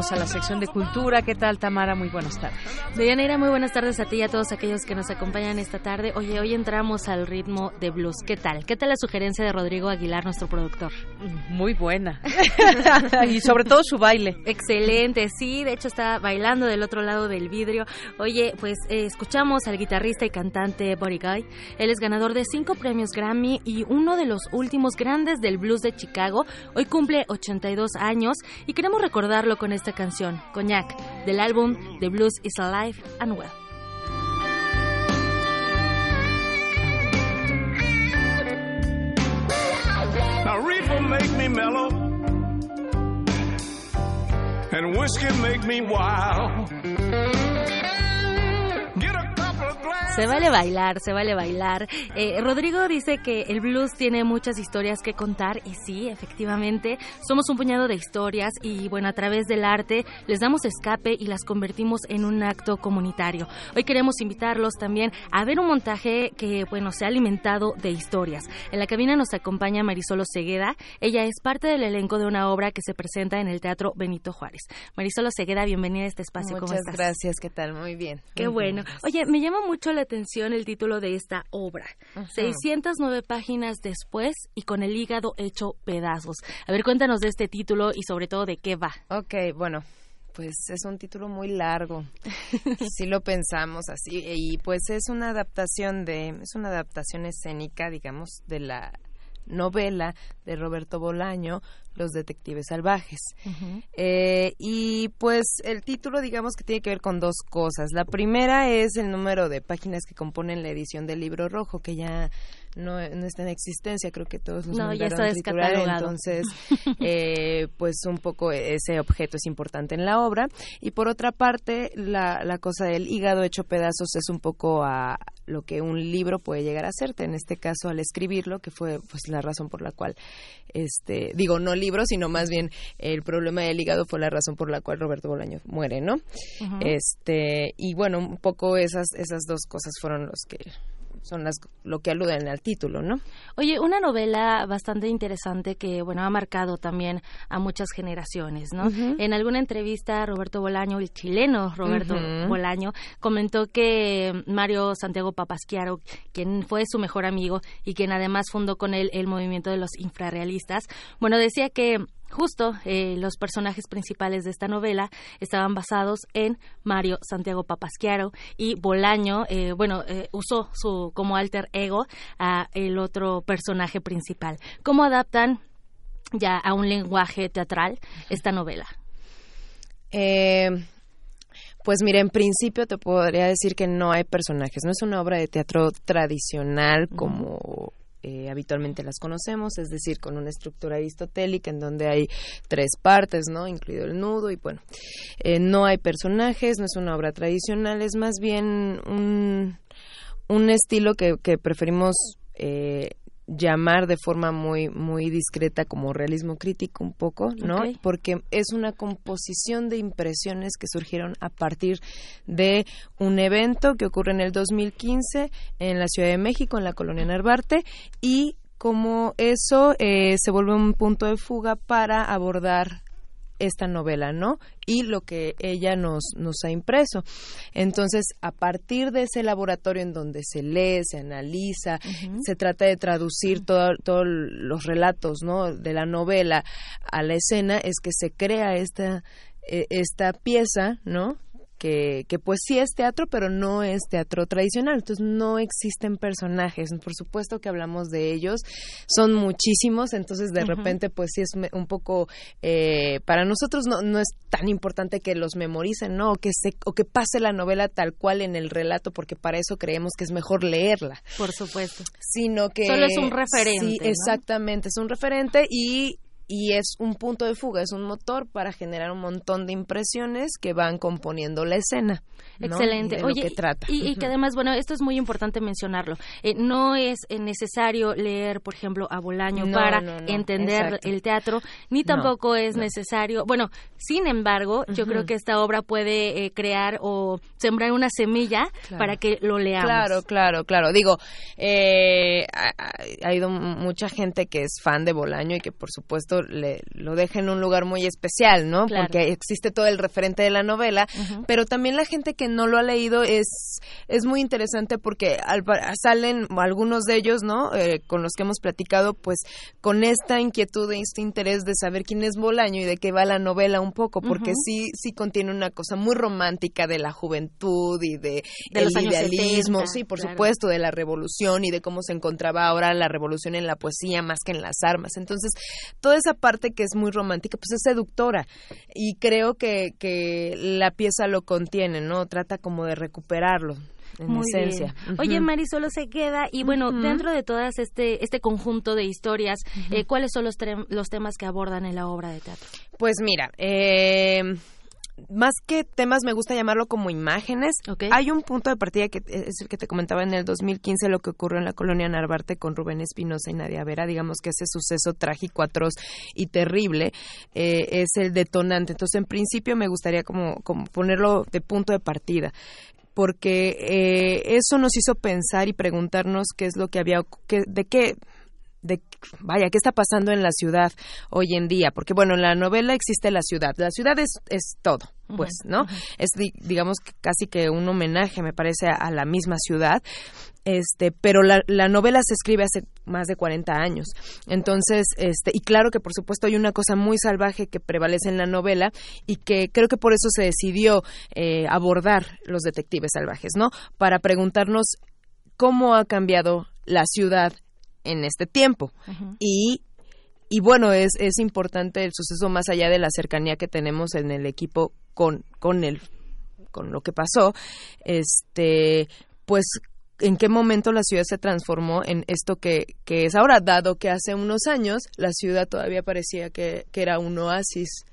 A la sección de cultura. ¿Qué tal, Tamara? Muy buenas tardes. Deyanira, muy buenas tardes a ti y a todos aquellos que nos acompañan esta tarde. Oye, hoy entramos al ritmo de blues. ¿Qué tal? ¿Qué tal la sugerencia de Rodrigo Aguilar, nuestro productor? Muy buena. y sobre todo su baile. Excelente, sí. De hecho, está bailando del otro lado del vidrio. Oye, pues eh, escuchamos al guitarrista y cantante Buddy Guy. Él es ganador de cinco premios Grammy y uno de los últimos grandes del blues de Chicago. Hoy cumple 82 años y queremos recordarlo con esta canción, Cognac, del álbum The Blues is Alive and Well. Now reefer make me mellow and whiskey make me wild. Se vale bailar, se vale bailar. Eh, Rodrigo dice que el blues tiene muchas historias que contar y sí, efectivamente, somos un puñado de historias y bueno, a través del arte les damos escape y las convertimos en un acto comunitario. Hoy queremos invitarlos también a ver un montaje que bueno, se ha alimentado de historias. En la cabina nos acompaña Marisol Cegueda. Ella es parte del elenco de una obra que se presenta en el Teatro Benito Juárez. Marisol Cegueda, bienvenida a este espacio. Muchas gracias, ¿qué tal? Muy bien. Qué bueno. Oye, me llama mucho la atención el título de esta obra. 609 páginas después y con el hígado hecho pedazos. A ver, cuéntanos de este título y sobre todo de qué va. Ok, bueno, pues es un título muy largo. si lo pensamos así y pues es una adaptación de es una adaptación escénica, digamos, de la novela de Roberto Bolaño, Los Detectives Salvajes. Eh, y pues el título, digamos que tiene que ver con dos cosas. La primera es el número de páginas que componen la edición del libro rojo, que ya no, no está en existencia, creo que todos los no, ya está entonces eh, pues un poco ese objeto es importante en la obra. Y por otra parte la, la cosa del hígado hecho pedazos es un poco a lo que un libro puede llegar a hacerte, en este caso al escribirlo, que fue pues la razón por la cual este digo no libro, sino más bien el problema del hígado fue la razón por la cual Roberto Bolaño muere, ¿no? Este y bueno, un poco esas esas dos cosas fueron los que son las lo que aluden al título, ¿no? Oye, una novela bastante interesante que bueno ha marcado también a muchas generaciones, ¿no? En alguna entrevista Roberto Bolaño, el chileno Roberto Bolaño, comentó que Mario Santiago Papasquiaro, quien fue su mejor amigo y quien además fundó con él el movimiento de los infrarrealistas, bueno decía que justo eh, los personajes principales de esta novela estaban basados en Mario Santiago Papasquiaro y Bolaño, eh, bueno, eh, usó su como alter ego a el otro personaje principal. ¿Cómo adaptan ya a un lenguaje teatral esta novela? pues mira, en principio te podría decir que no hay personajes, no es una obra de teatro tradicional como eh, habitualmente las conocemos, es decir, con una estructura aristotélica en donde hay tres partes, ¿no? Incluido el nudo y bueno, eh, no hay personajes, no es una obra tradicional, es más bien un, un estilo que, que preferimos eh, llamar de forma muy muy discreta como realismo crítico un poco, ¿no? Porque es una composición de impresiones que surgieron a partir de un evento que ocurre en el 2015 en la Ciudad de México, en la colonia Narvarte, y como eso eh, se vuelve un punto de fuga para abordar esta novela, ¿no? Y lo que ella nos, nos ha impreso. Entonces, a partir de ese laboratorio en donde se lee, se analiza, se trata de traducir todos los relatos, ¿no? De la novela a la escena, es que se crea esta, e, esta pieza, ¿no? Que, que pues sí es teatro, pero no es teatro tradicional. Entonces no existen personajes. Por supuesto que hablamos de ellos. Son muchísimos, entonces de repente pues sí es un poco, eh, para nosotros no, no es tan importante que los memoricen, ¿no? O que, se, o que pase la novela tal cual en el relato, porque para eso creemos que es mejor leerla. Por supuesto. Sino que... Solo es un referente. Sí, exactamente, es un referente y y es un punto de fuga, es un motor para generar un montón de impresiones que van componiendo la escena. Excelente. Oye, que trata. Y, que además, bueno, esto es muy importante mencionarlo. Eh, no es eh, necesario leer, por ejemplo, a Bolaño para entender el teatro, ni tampoco es necesario. Bueno, sin embargo, yo creo que esta obra puede eh, crear o sembrar una semilla para que lo leamos. Claro, claro, claro. Digo, ha, ha, ido mucha gente que es fan de Bolaño y que, por supuesto, le, lo deja en un lugar muy especial, ¿no? Porque existe todo el referente de la novela, pero también la gente que no lo ha leído es, es muy interesante porque salen algunos de ellos, ¿no? Eh, con los que hemos platicado, pues con esta inquietud e este interés de saber quién es Bolaño y de qué va la novela un poco, porque sí, sí contiene una cosa muy romántica de la juventud y de, el idealismo, sí, por supuesto, de la revolución y de cómo se encontraba ahora la revolución en la poesía más que en las armas. Entonces, toda esa parte que es muy romántica, pues es seductora. Y creo que, que la pieza lo contiene, ¿no? Trata como de recuperarlo. En esencia. Oye, Mari, solo se queda, y bueno, dentro de todas este, este conjunto de historias, eh, ¿cuáles son los, los temas que abordan en la obra de teatro? Pues mira, eh, más que temas me gusta llamarlo como imágenes. Hay un punto de partida que es el que te comentaba en el 2015 lo que ocurrió en la colonia Narvarte con Rubén Espinosa y Nadia Vera, digamos que ese suceso trágico, atroz y terrible eh, es el detonante. Entonces, en principio me gustaría como, como ponerlo de punto de partida porque eh, eso nos hizo pensar y preguntarnos qué es lo que había, de qué de vaya, ¿qué está pasando en la ciudad hoy en día? Porque bueno, en la novela existe la ciudad. La ciudad es, es todo, pues, ¿no? Es digamos casi que un homenaje, me parece, a, la misma ciudad. Este, pero la, la, novela se escribe hace más de 40 años. Entonces, este, y claro que por supuesto hay una cosa muy salvaje que prevalece en la novela y que creo que por eso se decidió eh, abordar los detectives salvajes, ¿no? Para preguntarnos cómo ha cambiado la ciudad en este tiempo. Y y bueno, es, es importante el suceso más allá de la cercanía que tenemos en el equipo con, con el con lo que pasó, este, pues en qué momento la ciudad se transformó en esto que, que es ahora, dado que hace unos años la ciudad todavía parecía que, que era un oasis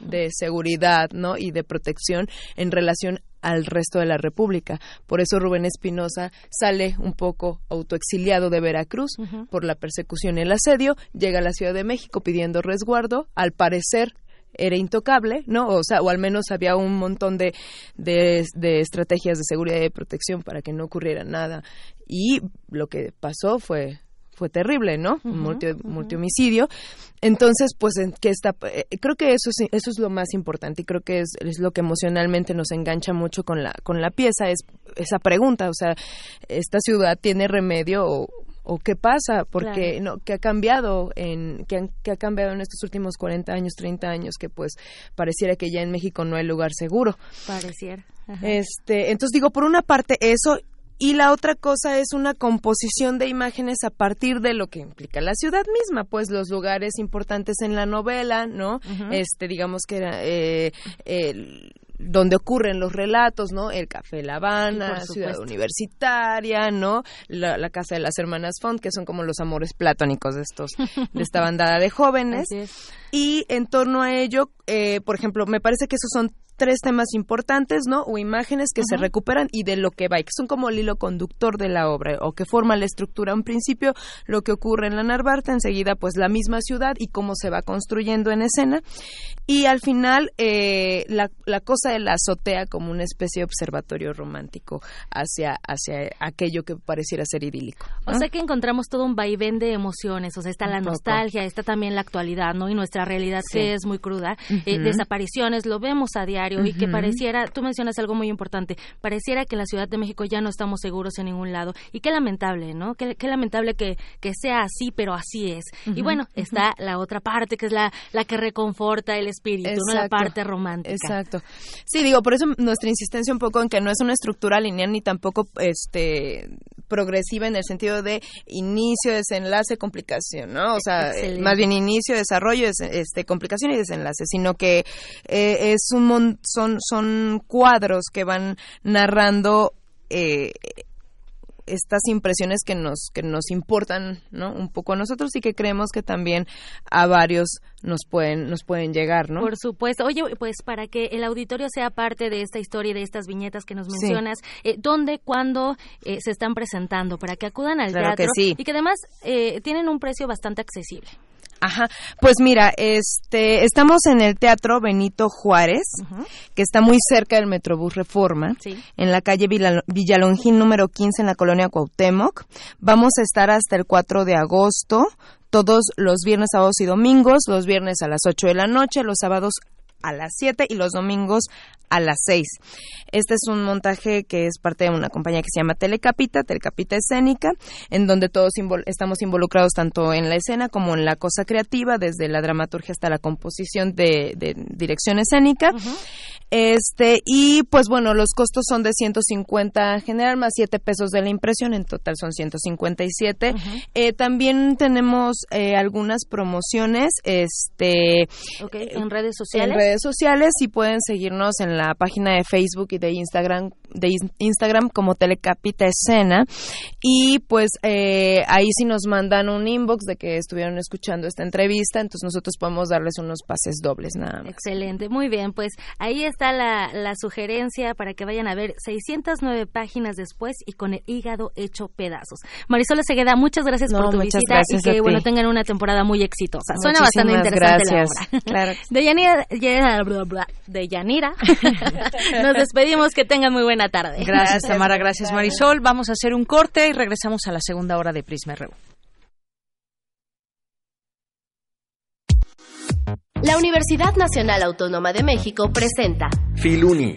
de seguridad ¿no? y de protección en relación al resto de la República. Por eso Rubén Espinosa sale un poco autoexiliado de Veracruz por la persecución y el asedio, llega a la Ciudad de México pidiendo resguardo, al parecer era intocable, ¿no? O sea, o al menos había un montón de, de, de estrategias de seguridad y de protección para que no ocurriera nada. Y lo que pasó fue fue terrible, ¿no? Un multihomicidio. Entonces, pues, que está, eh, creo que eso es, eso es lo más importante y creo que es, es, lo que emocionalmente nos engancha mucho con la, con la pieza, es esa pregunta, o sea, ¿esta ciudad tiene remedio o, o qué pasa, porque no, que ha cambiado en que, ha cambiado en estos últimos 40 años, 30 años, que pues pareciera que ya en México no hay lugar seguro. Pareciera. Este, entonces digo, por una parte eso y la otra cosa es una composición de imágenes a partir de lo que implica la ciudad misma, pues los lugares importantes en la novela, ¿no? Este, digamos que era eh, donde ocurren los relatos, ¿no? El Café La Habana, Ciudad Universitaria, ¿no? La, Casa de las Hermanas Font, que son como los amores platónicos de estos, de esta bandada de jóvenes. Y en torno a ello, eh, por ejemplo, me parece que esos son tres temas importantes, ¿no? O imágenes que se recuperan y de lo que va, y que son como el hilo conductor de la obra, o que forma la estructura. En principio, lo que ocurre en la Narvarte, enseguida, pues la misma ciudad y cómo se va construyendo en escena. Y al final, eh, la, la, cosa de la azotea como una especie de observatorio romántico hacia, hacia aquello que pareciera ser idílico. O sea que encontramos todo un vaivén de emociones, o sea, está la nostalgia, está también la actualidad, ¿no? Y nuestra realidad que es muy cruda. Eh, desapariciones, lo vemos a diario y que pareciera, tú mencionas algo muy importante, pareciera que en la Ciudad de México ya no estamos seguros en ningún lado. Y qué lamentable, ¿no? Qué, lamentable que, que, sea así, pero así es. y bueno, está la otra parte que es la, la que reconforta el espíritu, ¿no? La parte romántica. Exacto. Sí, digo, por eso nuestra insistencia un poco en que no es una estructura lineal ni tampoco este progresiva en el sentido de inicio, desenlace, complicación, ¿no? O sea, más bien inicio, desarrollo, este, complicación y desenlace, sino que eh, es un son son cuadros que van narrando eh, estas impresiones que nos que nos importan no un poco a nosotros y que creemos que también a varios nos pueden nos pueden llegar no por supuesto. Oye pues para que el auditorio sea parte de esta historia y de estas viñetas que nos mencionas eh, dónde cuándo eh, se están presentando para que acudan al teatro y que además eh, tienen un precio bastante accesible Ajá, pues mira, este, estamos en el Teatro Benito Juárez, que está muy cerca del Metrobús Reforma, en la calle Villalongín número 15 en la colonia Cuauhtémoc. Vamos a estar hasta el 4 de agosto, todos los viernes, sábados y domingos, los viernes a las 8 de la noche, los sábados a las 7 y los domingos a las 6. Este es un montaje que es parte de una compañía que se llama Telecapita, Telecapita Escénica, en donde todos estamos involucrados tanto en la escena como en la cosa creativa, desde la dramaturgia hasta la composición de, dirección escénica. Este, y pues bueno, los costos son de 150 general más 7 pesos de la impresión, en total son 157. eh, también tenemos eh, algunas promociones este, en redes sociales. En redes sociales y pueden seguirnos en la página de Facebook y de Instagram de Instagram como Telecapita Escena y pues eh, ahí sí nos mandan un inbox de que estuvieron escuchando esta entrevista, entonces nosotros podemos darles unos pases dobles nada más. Excelente, muy bien, pues ahí está la, la sugerencia para que vayan a ver 609 páginas después y con el hígado hecho pedazos. Marisol Segueda, muchas gracias por tu visita y que bueno tengan una temporada muy exitosa. Suena bastante interesante gracias. la obra. Claro. De Yanira, de Yanira nos despedimos, que tengan muy buena tarde. Gracias, Tamara, gracias Marisol. Vamos a hacer un corte y regresamos a la segunda hora de Prisma RU. La Universidad Nacional Autónoma de México presenta Filuni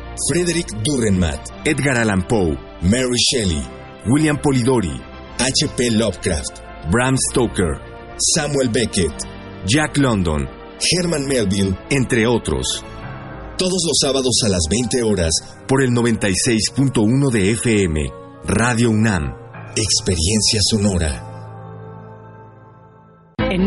Frederick Durrenmatt, Edgar Allan Poe, Mary Shelley, William Polidori, H.P. Lovecraft, Bram Stoker, Samuel Beckett, Jack London, Herman Melville, entre otros. Todos los sábados a las 20 horas por el 96.1 de FM, Radio UNAM. Experiencia sonora.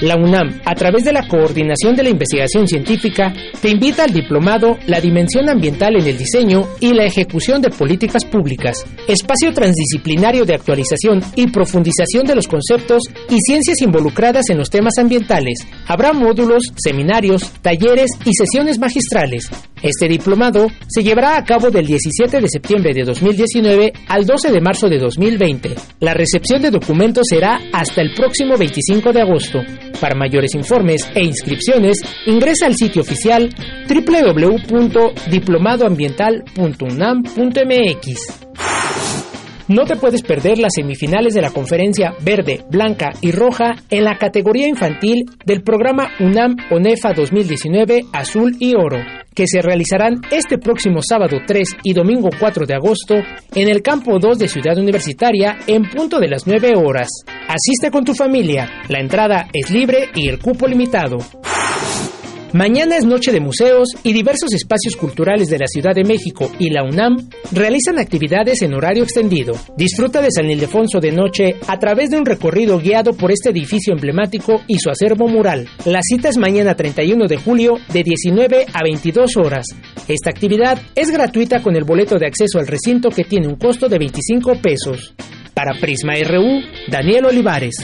La UNAM, a través de la Coordinación de la Investigación Científica, te invita al diplomado La Dimensión Ambiental en el Diseño y la Ejecución de Políticas Públicas, espacio transdisciplinario de actualización y profundización de los conceptos y ciencias involucradas en los temas ambientales. Habrá módulos, seminarios, talleres y sesiones magistrales. Este diplomado se llevará a cabo del 17 de septiembre de 2019 al 12 de marzo de 2020. La recepción de documentos será hasta el próximo 25 de agosto. Para mayores informes e inscripciones, ingresa al sitio oficial www.diplomadoambiental.unam.mx. No te puedes perder las semifinales de la conferencia verde, blanca y roja en la categoría infantil del programa UNAM ONEFA 2019 Azul y Oro, que se realizarán este próximo sábado 3 y domingo 4 de agosto en el campo 2 de Ciudad Universitaria en punto de las 9 horas. Asiste con tu familia, la entrada es libre y el cupo limitado. Mañana es Noche de Museos y diversos espacios culturales de la Ciudad de México y la UNAM realizan actividades en horario extendido. Disfruta de San Ildefonso de noche a través de un recorrido guiado por este edificio emblemático y su acervo mural. La cita es mañana 31 de julio de 19 a 22 horas. Esta actividad es gratuita con el boleto de acceso al recinto que tiene un costo de 25 pesos. Para Prisma RU, Daniel Olivares.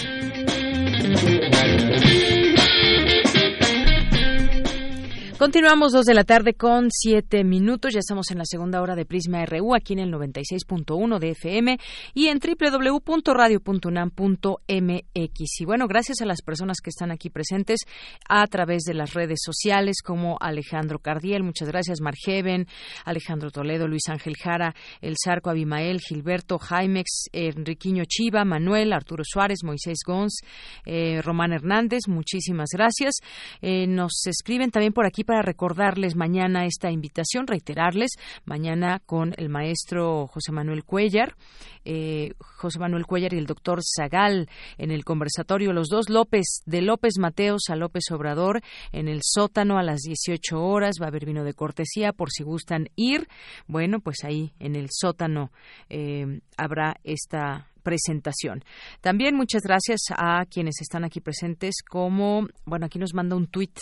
Continuamos dos de la tarde con siete minutos. Ya estamos en la segunda hora de Prisma RU aquí en el 96.1 de FM y en www.radio.unam.mx. Y bueno, gracias a las personas que están aquí presentes a través de las redes sociales como Alejandro Cardiel, muchas gracias, Margeven, Alejandro Toledo, Luis Ángel Jara, El Zarco Abimael, Gilberto Jaimex, Enriquiño Chiva, Manuel, Arturo Suárez, Moisés Gons, eh, Román Hernández, muchísimas gracias. Eh, nos escriben también por aquí recordarles mañana esta invitación, reiterarles mañana con el maestro José Manuel Cuellar, eh, José Manuel Cuellar y el doctor Zagal en el conversatorio Los dos López, de López Mateos a López Obrador, en el sótano a las 18 horas. Va a haber vino de cortesía por si gustan ir. Bueno, pues ahí en el sótano eh, habrá esta presentación. También muchas gracias a quienes están aquí presentes, como, bueno, aquí nos manda un tuit,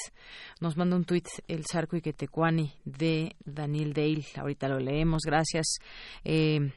nos manda un tuit el Sarco y Quetecuani de Daniel Dale, ahorita lo leemos, gracias. Eh,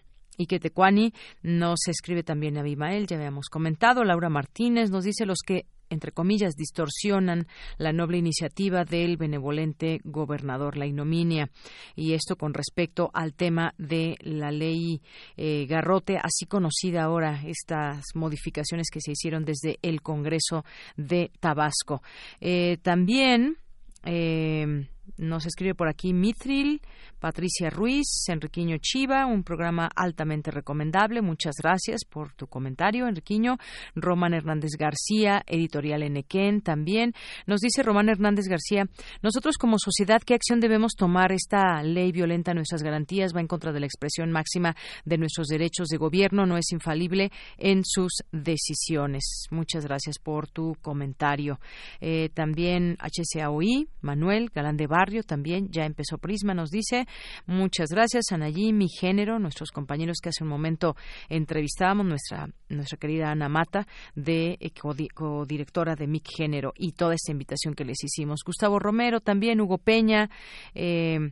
que Tecuani nos escribe también Abimael, ya habíamos comentado. Laura Martínez nos dice los que entre comillas, distorsionan la noble iniciativa del benevolente gobernador, la ignominia. Y esto con respecto al tema de la ley eh, Garrote, así conocida ahora, estas modificaciones que se hicieron desde el Congreso de Tabasco. Eh, también. Eh, nos escribe por aquí Mithril, Patricia Ruiz, Enriquiño Chiva, un programa altamente recomendable. Muchas gracias por tu comentario, Enriquiño. Román Hernández García, editorial Enequén también. Nos dice Román Hernández García, nosotros como sociedad, ¿qué acción debemos tomar? Esta ley violenta nuestras garantías, va en contra de la expresión máxima de nuestros derechos de gobierno, no es infalible en sus decisiones. Muchas gracias por tu comentario. Eh, también HCAOI, Manuel Galán de También ya empezó Prisma, nos dice. Muchas gracias, Anayí, mi género, nuestros compañeros que hace un momento entrevistábamos, nuestra, nuestra querida Ana Mata, de eh, codirectora de MIC Género, y toda esta invitación que les hicimos. Gustavo Romero también, Hugo Peña, eh,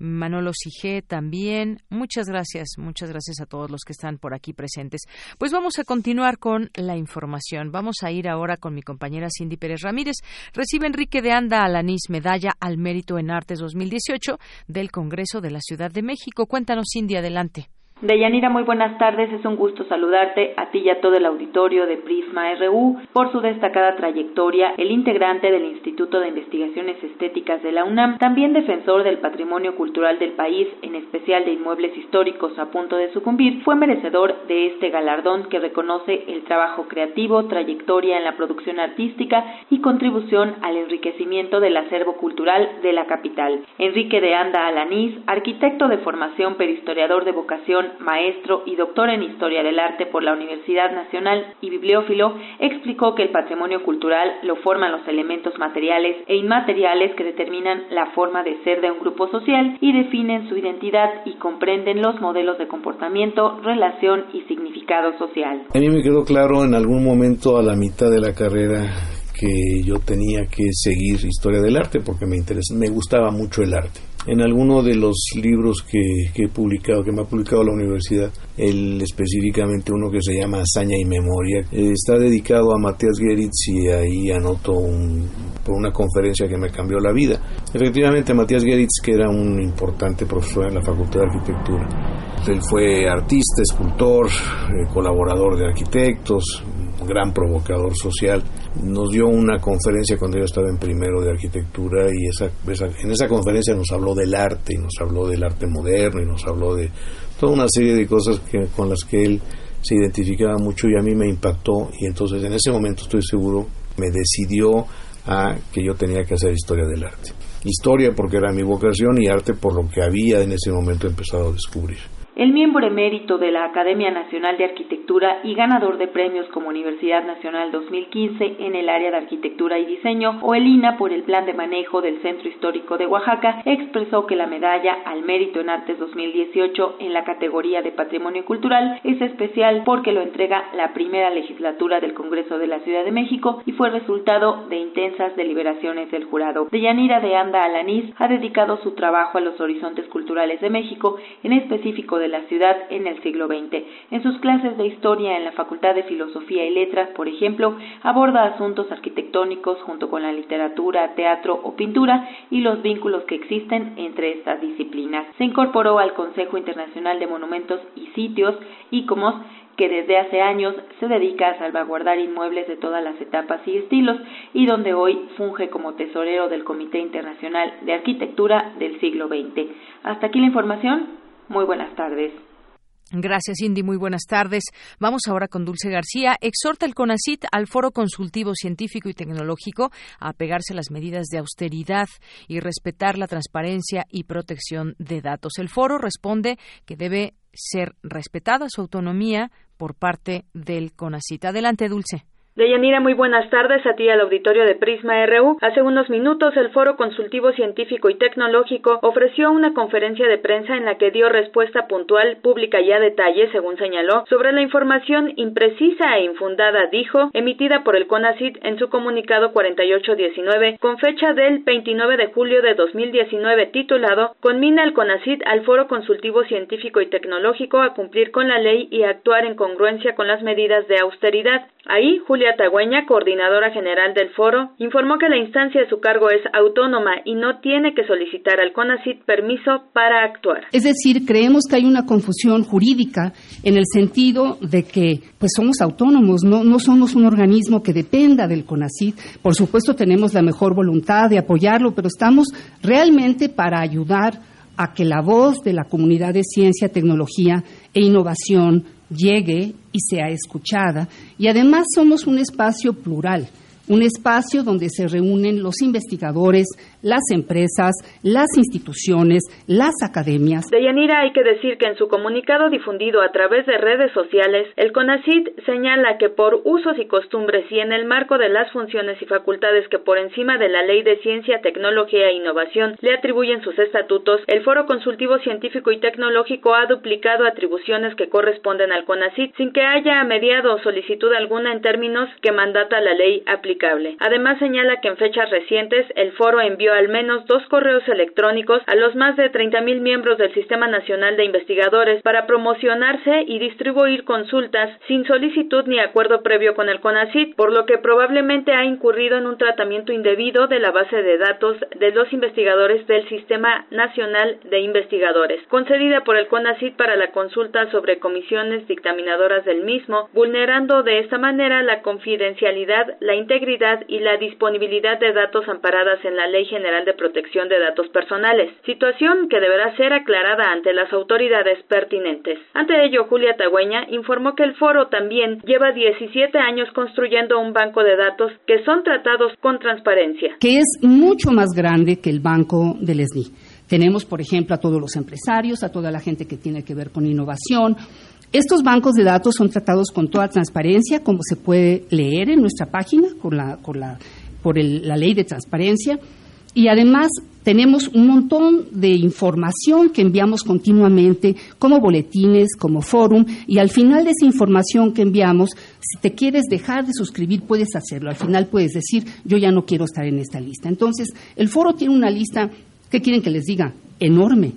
Manolo Sige también. Muchas gracias, muchas gracias a todos los que están por aquí presentes. Pues vamos a continuar con la información. Vamos a ir ahora con mi compañera Cindy Pérez Ramírez. Recibe Enrique de Anda Alanís Medalla al Mérito en Artes 2018 del Congreso de la Ciudad de México. Cuéntanos, Cindy, adelante. Deyanira, muy buenas tardes. Es un gusto saludarte a ti y a todo el auditorio de Prisma RU por su destacada trayectoria, el integrante del Instituto de Investigaciones Estéticas de la UNAM, también defensor del patrimonio cultural del país, en especial de inmuebles históricos a punto de sucumbir, fue merecedor de este galardón que reconoce el trabajo creativo, trayectoria en la producción artística y contribución al enriquecimiento del acervo cultural de la capital. Enrique de Anda Alanís, arquitecto de formación, perhistoriador de vocación maestro y doctor en Historia del Arte por la Universidad Nacional y bibliófilo, explicó que el patrimonio cultural lo forman los elementos materiales e inmateriales que determinan la forma de ser de un grupo social y definen su identidad y comprenden los modelos de comportamiento, relación y significado social. A mí me quedó claro en algún momento a la mitad de la carrera que yo tenía que seguir historia del arte porque me interesa, me gustaba mucho el arte. En alguno de los libros que, he publicado, que me ha publicado la universidad, el, específicamente uno que se llama Hazaña y Memoria, eh, está dedicado a Matías Geritz y ahí anoto por una conferencia que me cambió la vida. Efectivamente, Matías Geritz, que era un importante profesor en la Facultad de Arquitectura, él fue artista, escultor, eh, colaborador de arquitectos, gran provocador social, nos dio una conferencia cuando yo estaba en primero de arquitectura y esa, en esa conferencia nos habló del arte y nos habló del arte moderno y nos habló de toda una serie de cosas que, con las que él se identificaba mucho y a mí me impactó y entonces en ese momento estoy seguro me decidió a que yo tenía que hacer historia del arte. Historia porque era mi vocación y arte por lo que había en ese momento empezado a descubrir. El miembro emérito de la Academia Nacional de Arquitectura y ganador de premios como Universidad Nacional 2015 en el área de Arquitectura y Diseño o el INA por el Plan de Manejo del Centro Histórico de Oaxaca, expresó que la medalla al Mérito en Artes 2018 en la categoría de Patrimonio Cultural es especial porque lo entrega la primera legislatura del Congreso de la Ciudad de México y fue resultado de intensas deliberaciones del jurado. Deyanira de Anda Alanís ha dedicado su trabajo a los horizontes culturales de México, en específico de la ciudad en el siglo XX. En sus clases de historia en la Facultad de Filosofía y Letras, por ejemplo, aborda asuntos arquitectónicos junto con la literatura, teatro o pintura y los vínculos que existen entre estas disciplinas. Se incorporó al Consejo Internacional de Monumentos y Sitios, ICOMOS, que desde hace años se dedica a salvaguardar inmuebles de todas las etapas y estilos y donde hoy funge como tesorero del Comité Internacional de Arquitectura del siglo XX. Hasta aquí la información. Muy buenas tardes. Gracias, Indy. Muy buenas tardes. Vamos ahora con Dulce García. Exhorta el CONACIT al Foro Consultivo Científico y Tecnológico a apegarse a las medidas de austeridad y respetar la transparencia y protección de datos. El foro responde que debe ser respetada su autonomía por parte del CONACIT. Adelante, Dulce. Deyanira, muy buenas tardes a ti al auditorio de Prisma RU. Hace unos minutos el Foro Consultivo Científico y Tecnológico ofreció una conferencia de prensa en la que dio respuesta puntual, pública y a detalle, según señaló, sobre la información imprecisa e infundada, dijo, emitida por el CONACID en su comunicado 4819 con fecha del 29 de julio de 2019 titulado Conmina el CONACID al Foro Consultivo Científico y Tecnológico a cumplir con la ley y actuar en congruencia con las medidas de austeridad. Ahí, Julia Tagüeña, coordinadora general del foro, informó que la instancia de su cargo es autónoma y no tiene que solicitar al CONACIT permiso para actuar. Es decir, creemos que hay una confusión jurídica en el sentido de que pues somos autónomos, no, no somos un organismo que dependa del CONACIT. Por supuesto tenemos la mejor voluntad de apoyarlo, pero estamos realmente para ayudar a que la voz de la comunidad de ciencia, tecnología e innovación llegue y sea escuchada. Y además somos un espacio plural un espacio donde se reúnen los investigadores, las empresas, las instituciones, las academias. De Yanira hay que decir que en su comunicado difundido a través de redes sociales, el CONACID señala que por usos y costumbres y en el marco de las funciones y facultades que por encima de la Ley de Ciencia, Tecnología e Innovación le atribuyen sus estatutos, el Foro Consultivo Científico y Tecnológico ha duplicado atribuciones que corresponden al CONACID sin que haya mediado solicitud alguna en términos que mandata la ley aplicable Además señala que en fechas recientes el foro envió al menos dos correos electrónicos a los más de 30.000 miembros del Sistema Nacional de Investigadores para promocionarse y distribuir consultas sin solicitud ni acuerdo previo con el CONACYT, por lo que probablemente ha incurrido en un tratamiento indebido de la base de datos de los investigadores del Sistema Nacional de Investigadores, concedida por el CONACYT para la consulta sobre comisiones dictaminadoras del mismo, vulnerando de esta manera la confidencialidad, la integridad y la disponibilidad de datos amparadas en la Ley de Protección de Datos Personales, situación que deberá ser aclarada ante las autoridades pertinentes. Ante ello, Julia Tagüeña informó que el foro también lleva 17 años construyendo un banco de datos que son tratados con transparencia. Que es mucho más grande que el banco del SNI. Tenemos, por ejemplo, a todos los empresarios, a toda la gente que tiene que ver con innovación, estos bancos de datos son tratados con toda transparencia, como se puede leer en nuestra página por la, la ley de transparencia. Y además tenemos un montón de información que enviamos continuamente, como boletines, como forum, y al final de esa información que enviamos, si te quieres dejar de suscribir, puedes hacerlo. Al final puedes decir, yo ya no quiero estar en esta lista. Entonces, el foro tiene una lista, ¿qué quieren que les diga? Enorme,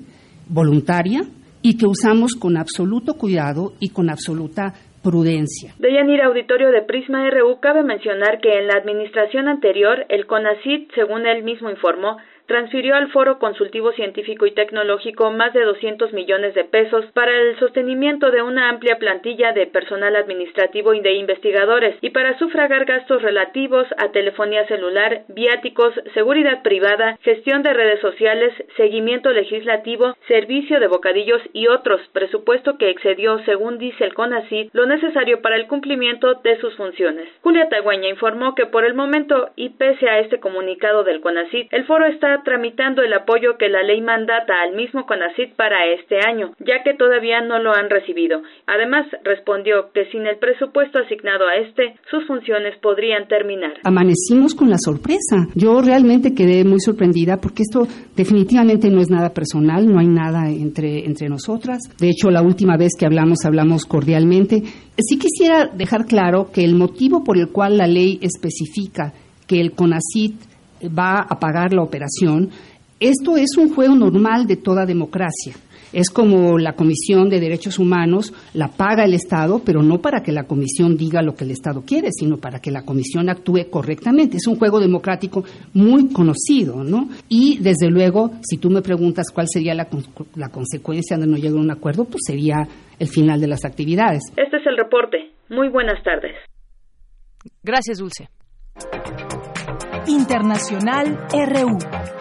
voluntaria, y que usamos con absoluto cuidado y con absoluta prudencia. De Yanir Auditorio de Prisma RU cabe mencionar que en la administración anterior el CONACIT, según él mismo informó, transfirió al Foro Consultivo Científico y Tecnológico más de 200 millones de pesos para el sostenimiento de una amplia plantilla de personal administrativo y de investigadores y para sufragar gastos relativos a telefonía celular, viáticos, seguridad privada, gestión de redes sociales, seguimiento legislativo, servicio de bocadillos y otros, presupuesto que excedió, según dice el CONACYT, lo necesario para el cumplimiento de sus funciones. Julia Tagüeña informó que por el momento y pese a este comunicado del CONACYT, el foro está tramitando el apoyo que la ley mandata al mismo CONACIT para este año, ya que todavía no lo han recibido. Además, respondió que sin el presupuesto asignado a este, sus funciones podrían terminar. Amanecimos con la sorpresa. Yo realmente quedé muy sorprendida porque esto definitivamente no es nada personal, no hay nada entre, entre nosotras. De hecho, la última vez que hablamos, hablamos cordialmente. Sí quisiera dejar claro que el motivo por el cual la ley especifica que el CONACIT va a pagar la operación. Esto es un juego normal de toda democracia. Es como la Comisión de Derechos Humanos la paga el Estado, pero no para que la Comisión diga lo que el Estado quiere, sino para que la Comisión actúe correctamente. Es un juego democrático muy conocido, ¿no? Y desde luego, si tú me preguntas cuál sería la, la consecuencia de no llegar a un acuerdo, pues sería el final de las actividades. Este es el reporte. Muy buenas tardes. Gracias, Dulce. Internacional RU.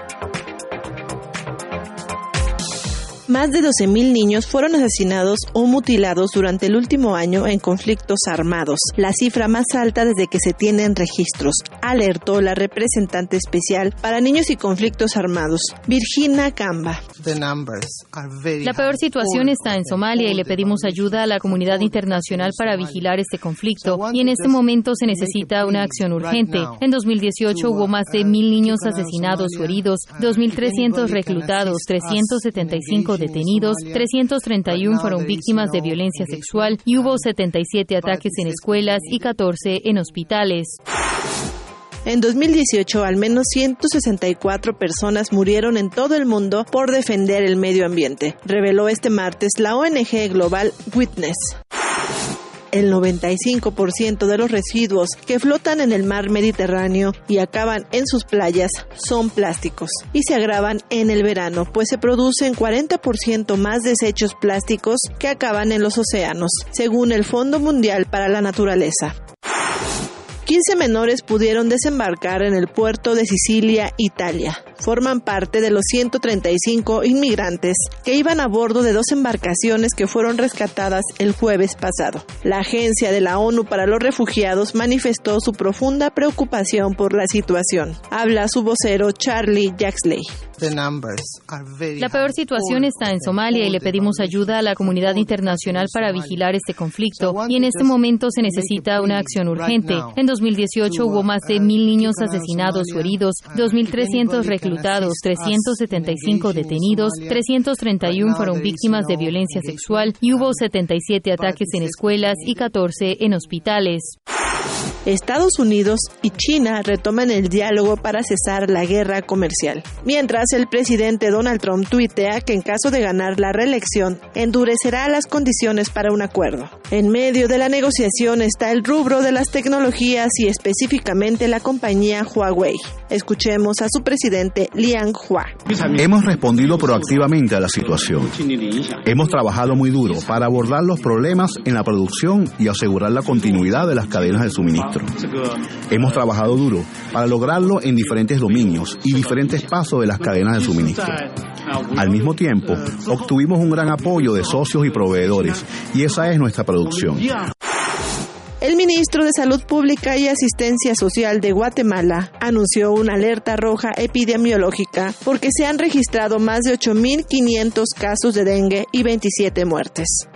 Más de 12.000 niños fueron asesinados o mutilados durante el último año en conflictos armados, la cifra más alta desde que se tienen registros. alertó la representante especial para niños y conflictos armados, Virginia Camba. La peor situación está en Somalia y le pedimos ayuda a la comunidad internacional para vigilar este conflicto y en este momento se necesita una acción urgente. En 2018 hubo más de mil niños asesinados o heridos, 2.300 reclutados, 375 detenidos, 331 fueron víctimas de violencia sexual y hubo 77 ataques en escuelas y 14 en hospitales. En 2018, al menos 164 personas murieron en todo el mundo por defender el medio ambiente, reveló este martes la ONG global Witness. El 95% de los residuos que flotan en el mar Mediterráneo y acaban en sus playas son plásticos y se agravan en el verano, pues se producen 40% más desechos plásticos que acaban en los océanos, según el Fondo Mundial para la Naturaleza. 15 menores pudieron desembarcar en el puerto de Sicilia, Italia. Forman parte de los 135 inmigrantes que iban a bordo de dos embarcaciones que fueron rescatadas el jueves pasado. La Agencia de la ONU para los Refugiados manifestó su profunda preocupación por la situación. Habla su vocero Charlie Jaxley. La peor situación está en Somalia y le pedimos ayuda a la comunidad internacional para vigilar este conflicto y en este momento se necesita una acción urgente. En 2018 hubo más de mil niños asesinados o heridos, 2.300 reclutados, 375 detenidos, 331 fueron víctimas de violencia sexual y hubo 77 ataques en escuelas y 14 en hospitales. Estados Unidos y China retoman el diálogo para cesar la guerra comercial. Mientras el presidente Donald Trump tuitea que en caso de ganar la reelección, endurecerá las condiciones para un acuerdo. En medio de la negociación está el rubro de las tecnologías y específicamente la compañía Huawei. Escuchemos a su presidente Liang Hua. Hemos respondido proactivamente a la situación. Hemos trabajado muy duro para abordar los problemas en la producción y asegurar la continuidad de las cadenas de suministro. Hemos trabajado duro para lograrlo en diferentes dominios y diferentes pasos de las cadenas de suministro. Al mismo tiempo, obtuvimos un gran apoyo de socios y proveedores, y esa es nuestra producción. El ministro de Salud Pública y Asistencia Social de Guatemala anunció una alerta roja epidemiológica porque se han registrado más de 8.500 casos de dengue y 27 muertes.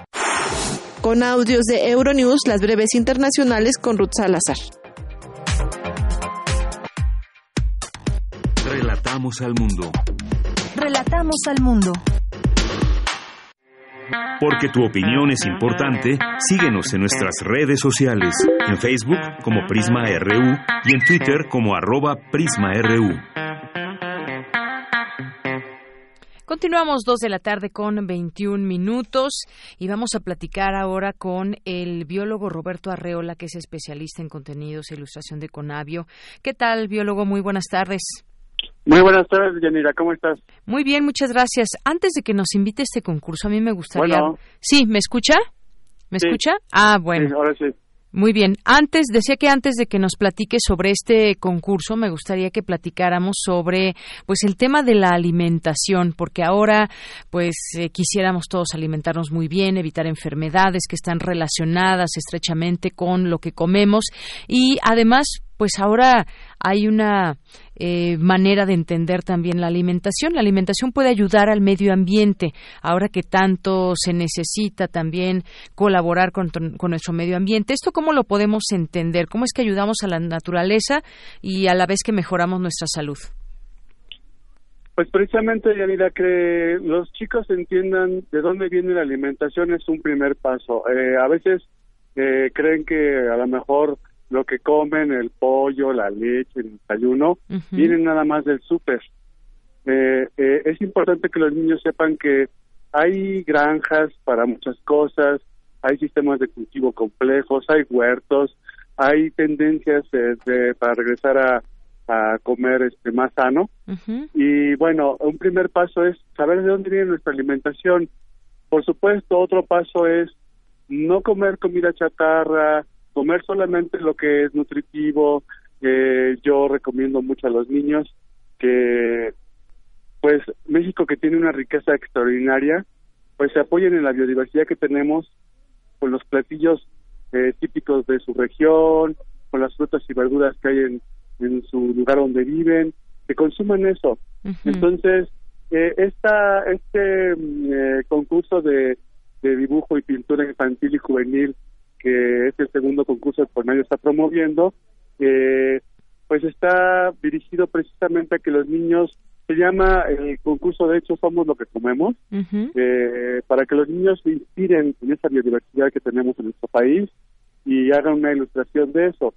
Con audios de Euronews, las breves internacionales con Ruth Salazar. Relatamos al mundo. Relatamos al mundo. Porque tu opinión es importante, síguenos en nuestras redes sociales, en Facebook como Prisma RU y en Twitter como arroba PrismaRU. Continuamos dos de la tarde con 21 minutos y vamos a platicar ahora con el biólogo Roberto Arreola, que es especialista en contenidos e ilustración de Conavio. ¿Qué tal, biólogo? Muy buenas tardes. Muy buenas tardes, Yanira, ¿cómo estás? Muy bien, muchas gracias. Antes de que nos invite a este concurso, a mí me gustaría... Sí, ¿me escucha? ¿Me escucha? Ah, bueno. Sí, ahora sí. Muy bien. Antes, decía que antes de que nos platique sobre este concurso, me gustaría que platicáramos sobre, pues, el tema de la alimentación, porque ahora, pues, eh, quisiéramos todos alimentarnos muy bien, evitar enfermedades que están relacionadas estrechamente con lo que comemos y, además, pues ahora hay una eh, manera de entender también la alimentación. La alimentación puede ayudar al medio ambiente, ahora que tanto se necesita también colaborar con, con, nuestro medio ambiente. ¿Esto cómo lo podemos entender? ¿Cómo es que ayudamos a la naturaleza y a la vez que mejoramos nuestra salud? Pues precisamente, Yanira, que los chicos entiendan de dónde viene la alimentación es un primer paso. Eh, a veces eh, creen que a lo mejor lo que comen, el pollo, la leche, el desayuno, vienen nada más del súper. Eh, eh, es importante que los niños sepan que hay granjas para muchas cosas, hay sistemas de cultivo complejos, hay huertos, hay tendencias de, para regresar a, a, comer este más sano. Y bueno, un primer paso es saber de dónde viene nuestra alimentación. Por supuesto, otro paso es no comer comida chatarra, comer solamente lo que es nutritivo. Eh, yo recomiendo mucho a los niños que, pues, México que tiene una riqueza extraordinaria, pues se apoyen en la biodiversidad que tenemos con los platillos eh, típicos de su región, con las frutas y verduras que hay en, en su lugar donde viven, que consuman eso. Entonces, eh, esta, este mm, eh, concurso de, de dibujo y pintura infantil y juvenil, que es el segundo concurso que Cornelio está promoviendo, eh, pues está dirigido precisamente a que los niños, se llama el concurso de hecho Somos lo que comemos, eh, para que los niños se inspiren en esa biodiversidad que tenemos en nuestro país y hagan una ilustración de eso.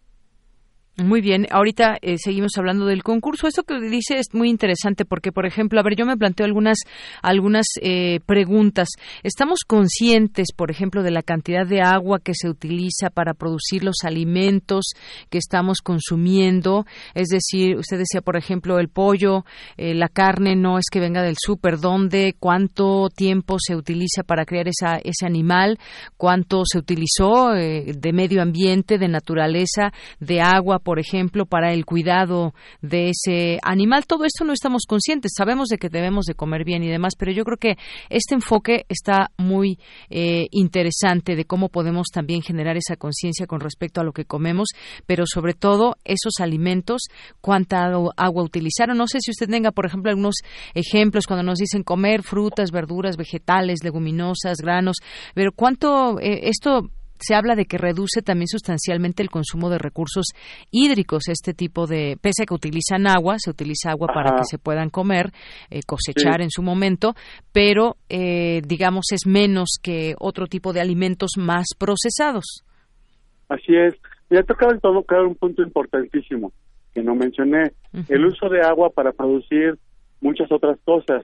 Muy bien, ahorita eh, seguimos hablando del concurso. Eso que dice es muy interesante porque, por ejemplo, a ver, yo me planteo algunas algunas eh, preguntas. ¿Estamos conscientes, por ejemplo, de la cantidad de agua que se utiliza para producir los alimentos que estamos consumiendo? Es decir, usted decía, por ejemplo, el pollo, eh, la carne no es que venga del súper. ¿Dónde? ¿Cuánto tiempo se utiliza para crear esa, ese animal? ¿Cuánto se utilizó de medio ambiente, de naturaleza, de agua? Por ejemplo, para el cuidado de ese animal. Todo esto no estamos conscientes. Sabemos de que debemos de comer bien y demás, pero yo creo que este enfoque está muy eh, interesante de cómo podemos también generar esa conciencia con respecto a lo que comemos, pero sobre todo esos alimentos, cuánta agua utilizaron. No sé si usted tenga, por ejemplo, algunos ejemplos cuando nos dicen comer frutas, verduras, vegetales, leguminosas, granos, pero cuánto eh, esto se habla de que reduce también sustancialmente el consumo de recursos hídricos. Este tipo de, pese a que utilizan agua, se utiliza agua para que se puedan comer, eh, cosechar en su momento, pero eh, digamos es menos que otro tipo de alimentos más procesados. Así es. Ya tocaba tocar un punto importantísimo que no mencioné, el uso de agua para producir muchas otras cosas.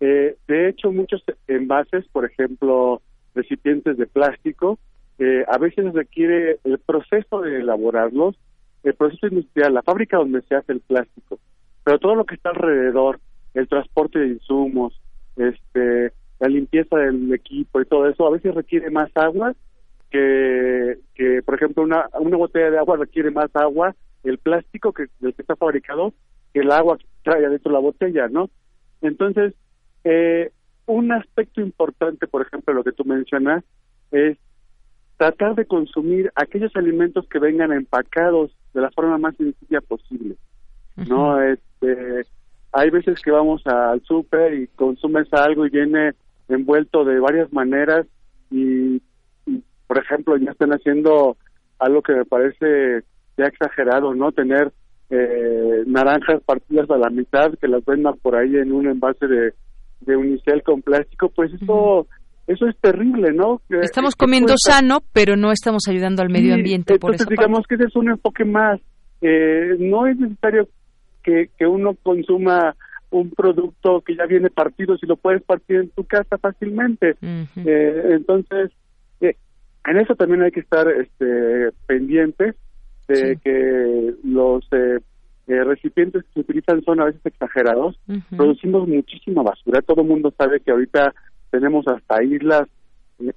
Eh, de hecho, muchos envases, por ejemplo, recipientes de plástico, eh, a veces requiere el proceso de elaborarlos, el proceso industrial, la fábrica donde se hace el plástico, pero todo lo que está alrededor, el transporte de insumos, este, la limpieza del equipo y todo eso, a veces requiere más agua que, que por ejemplo, una, una botella de agua requiere más agua, el plástico que, del que está fabricado, que el agua que trae adentro la botella, ¿no? Entonces, eh, un aspecto importante, por ejemplo, lo que tú mencionas, es tratar de consumir aquellos alimentos que vengan empacados de la forma más sencilla posible. No, este, hay veces que vamos al súper y consumes algo y viene envuelto de varias maneras y, por ejemplo, ya están haciendo algo que me parece ya exagerado, ¿no? Tener eh, naranjas partidas a la mitad que las vendan por ahí en un envase de, de unicel con plástico, pues eso eso es terrible, ¿no? Estamos comiendo sano, pero no estamos ayudando al medio ambiente. por entonces, digamos que ese es un enfoque más. Eh, no es necesario que, que uno consuma un producto que ya viene partido si lo puedes partir en tu casa fácilmente. eh, entonces, eh, en eso también hay que estar este, pendientes de que los eh, eh, recipientes que se utilizan son a veces exagerados. Producimos muchísima basura. Todo el mundo sabe que ahorita tenemos hasta islas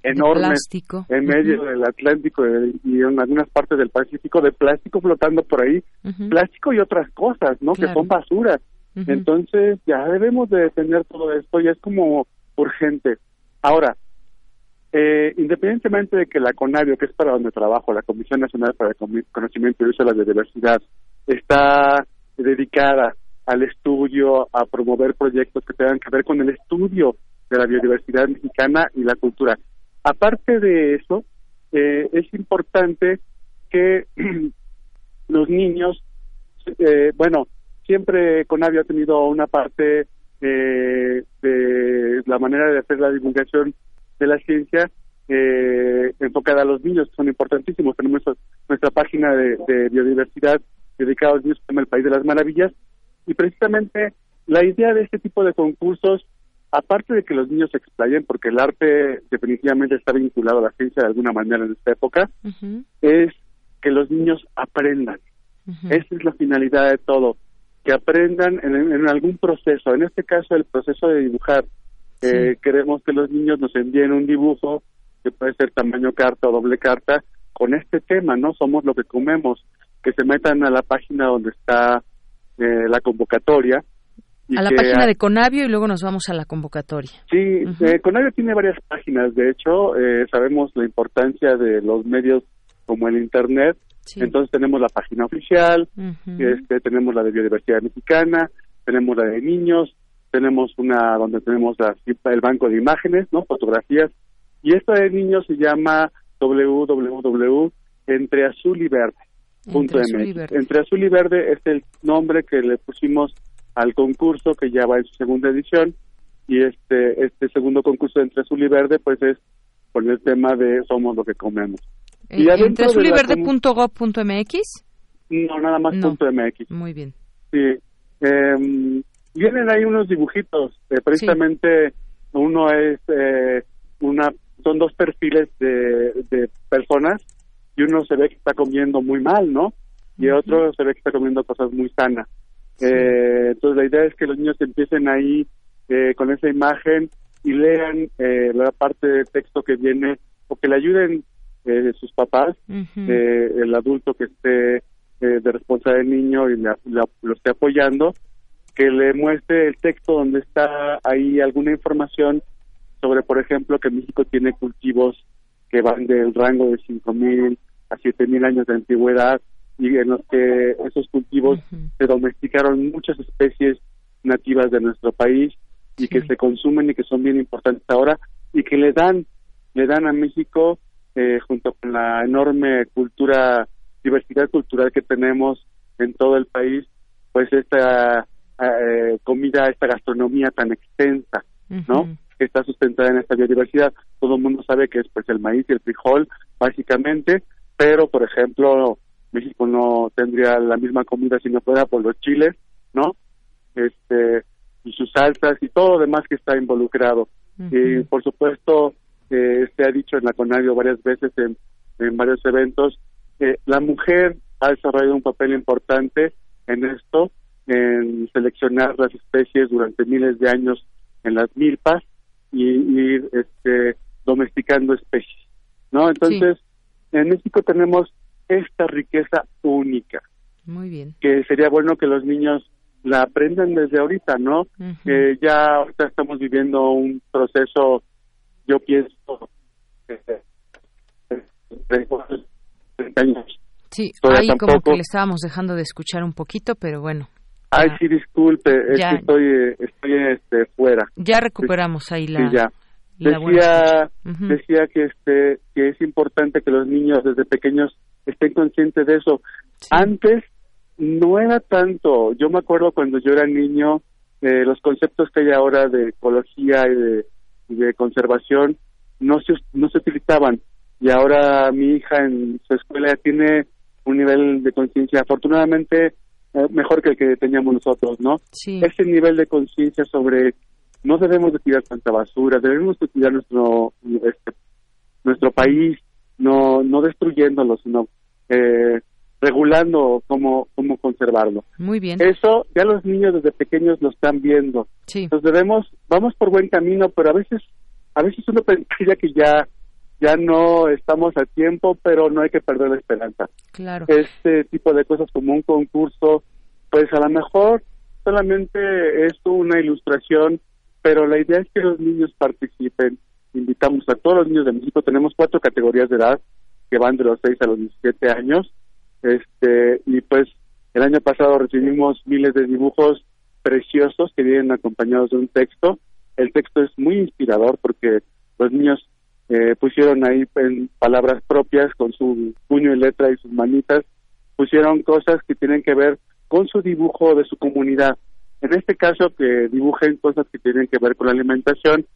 enormes en medio del Atlántico y en algunas partes del Pacífico de plástico flotando por ahí, plástico y otras cosas, ¿no? Que son basura. Entonces ya debemos de detener todo esto, ya es como urgente. Ahora, eh, independientemente de que la CONAVIO, que es para donde trabajo, la Comisión Nacional para el Conocimiento y Uso de la Biodiversidad, está dedicada al estudio, a promover proyectos que tengan que ver con el estudio de la biodiversidad mexicana y la cultura. Aparte de eso, eh, es importante que los niños, eh, bueno, siempre Conavi ha tenido una parte eh, de la manera de hacer la divulgación de la ciencia enfocada a los niños, son importantísimos. Tenemos nuestra página de, biodiversidad dedicada a los niños, el País de las Maravillas, y precisamente la idea de este tipo de concursos aparte de que los niños se explayen, porque el arte definitivamente está vinculado a la ciencia de alguna manera en esta época, es que los niños aprendan. Esa es la finalidad de todo, que aprendan en, algún proceso, en este caso el proceso de dibujar. Eh, queremos que los niños nos envíen un dibujo, que puede ser tamaño carta o doble carta, con este tema, ¿no? Somos lo que comemos, que se metan a la página donde está eh, la convocatoria, a la página de Conavio y luego nos vamos a la convocatoria. Sí, eh, Conavio tiene varias páginas, de hecho, eh, sabemos la importancia de los medios como el Internet. Entonces tenemos la página oficial, este, tenemos la de biodiversidad mexicana, tenemos la de niños, tenemos una donde tenemos la, el banco de imágenes, ¿no? Fotografías. Y esta de niños se llama www.entreazulyverde.mx. Entre Azul y Verde es el nombre que le pusimos al concurso que ya va en su segunda edición y este este segundo concurso de Entre Azul y Verde pues es con el tema de somos lo que comemos. Eh, ¿Entre azuliverde.gov.mx? No, nada más punto .mx. Muy bien. Sí. Eh, vienen ahí unos dibujitos, eh, precisamente uno es eh, una, son dos perfiles de, de personas y uno se ve que está comiendo muy mal, ¿no? Y otro se ve que está comiendo cosas muy sanas. Eh, entonces la idea es que los niños empiecen ahí eh, con esa imagen y lean eh, la parte de texto que viene o que le ayuden eh, sus papás, eh, el adulto que esté eh, de responsable del niño y lo esté apoyando, que le muestre el texto donde está ahí alguna información sobre, por ejemplo, que México tiene cultivos que van del rango de 5.000 a 7.000 años de antigüedad y en los que esos cultivos se domesticaron muchas especies nativas de nuestro país y que se consumen y que son bien importantes ahora y que le dan le dan a México eh, junto con la enorme cultura diversidad cultural que tenemos en todo el país pues esta eh, comida esta gastronomía tan extensa no que está sustentada en esta biodiversidad. Todo el mundo sabe que es pues el maíz y el frijol básicamente pero por ejemplo México no tendría la misma comida si no fuera por los chiles no este y sus salsas y todo lo demás que está involucrado. Y por supuesto, eh, se ha dicho en la CONADIO varias veces en, en varios eventos, que la mujer ha desarrollado un papel importante en esto, en seleccionar las especies durante miles de años en las milpas y ir este, domesticando especies. ¿no? Entonces, en México tenemos esta riqueza única. Muy bien. Que sería bueno que los niños la aprendan desde ahorita, ¿no? Eh, ya ahorita estamos viviendo un proceso, yo pienso, de, años. Sí, ahí como que le estábamos dejando de escuchar un poquito, pero bueno. Ay, sí, disculpe, es que estoy, estoy este, fuera. Ya recuperamos ahí la... Sí, ya. decía, decía que este que es importante que los niños desde pequeños estén conscientes de eso. Antes no era tanto, yo me acuerdo cuando yo era niño, eh, los conceptos que hay ahora de ecología y de, conservación no se, no se utilizaban y ahora mi hija en su escuela tiene un nivel de conciencia afortunadamente eh, mejor que el que teníamos nosotros, ¿no? Sí. Ese nivel de conciencia sobre no debemos de tirar tanta basura, debemos de cuidar nuestro este, nuestro país, no no destruyéndolo, sino eh, regulando cómo, cómo conservarlo. Muy bien. Eso ya los niños desde pequeños lo están viendo. Sí. Entonces debemos, vamos por buen camino, pero a veces, a veces uno pensaría que ya, ya no estamos a tiempo, pero no hay que perder la esperanza. Claro. Este tipo de cosas como un concurso, pues a lo mejor solamente es una ilustración, pero la idea es que los niños participen. Invitamos a todos los niños de México, tenemos cuatro categorías de edad que van de los 6 a los 17 años. Este y pues el año pasado recibimos miles de dibujos preciosos que vienen acompañados de un texto. El texto es muy inspirador porque los niños eh, pusieron ahí en palabras propias con su puño y letra y sus manitas pusieron cosas que tienen que ver con su dibujo de su comunidad. En este caso que dibujen cosas que tienen que ver con la alimentación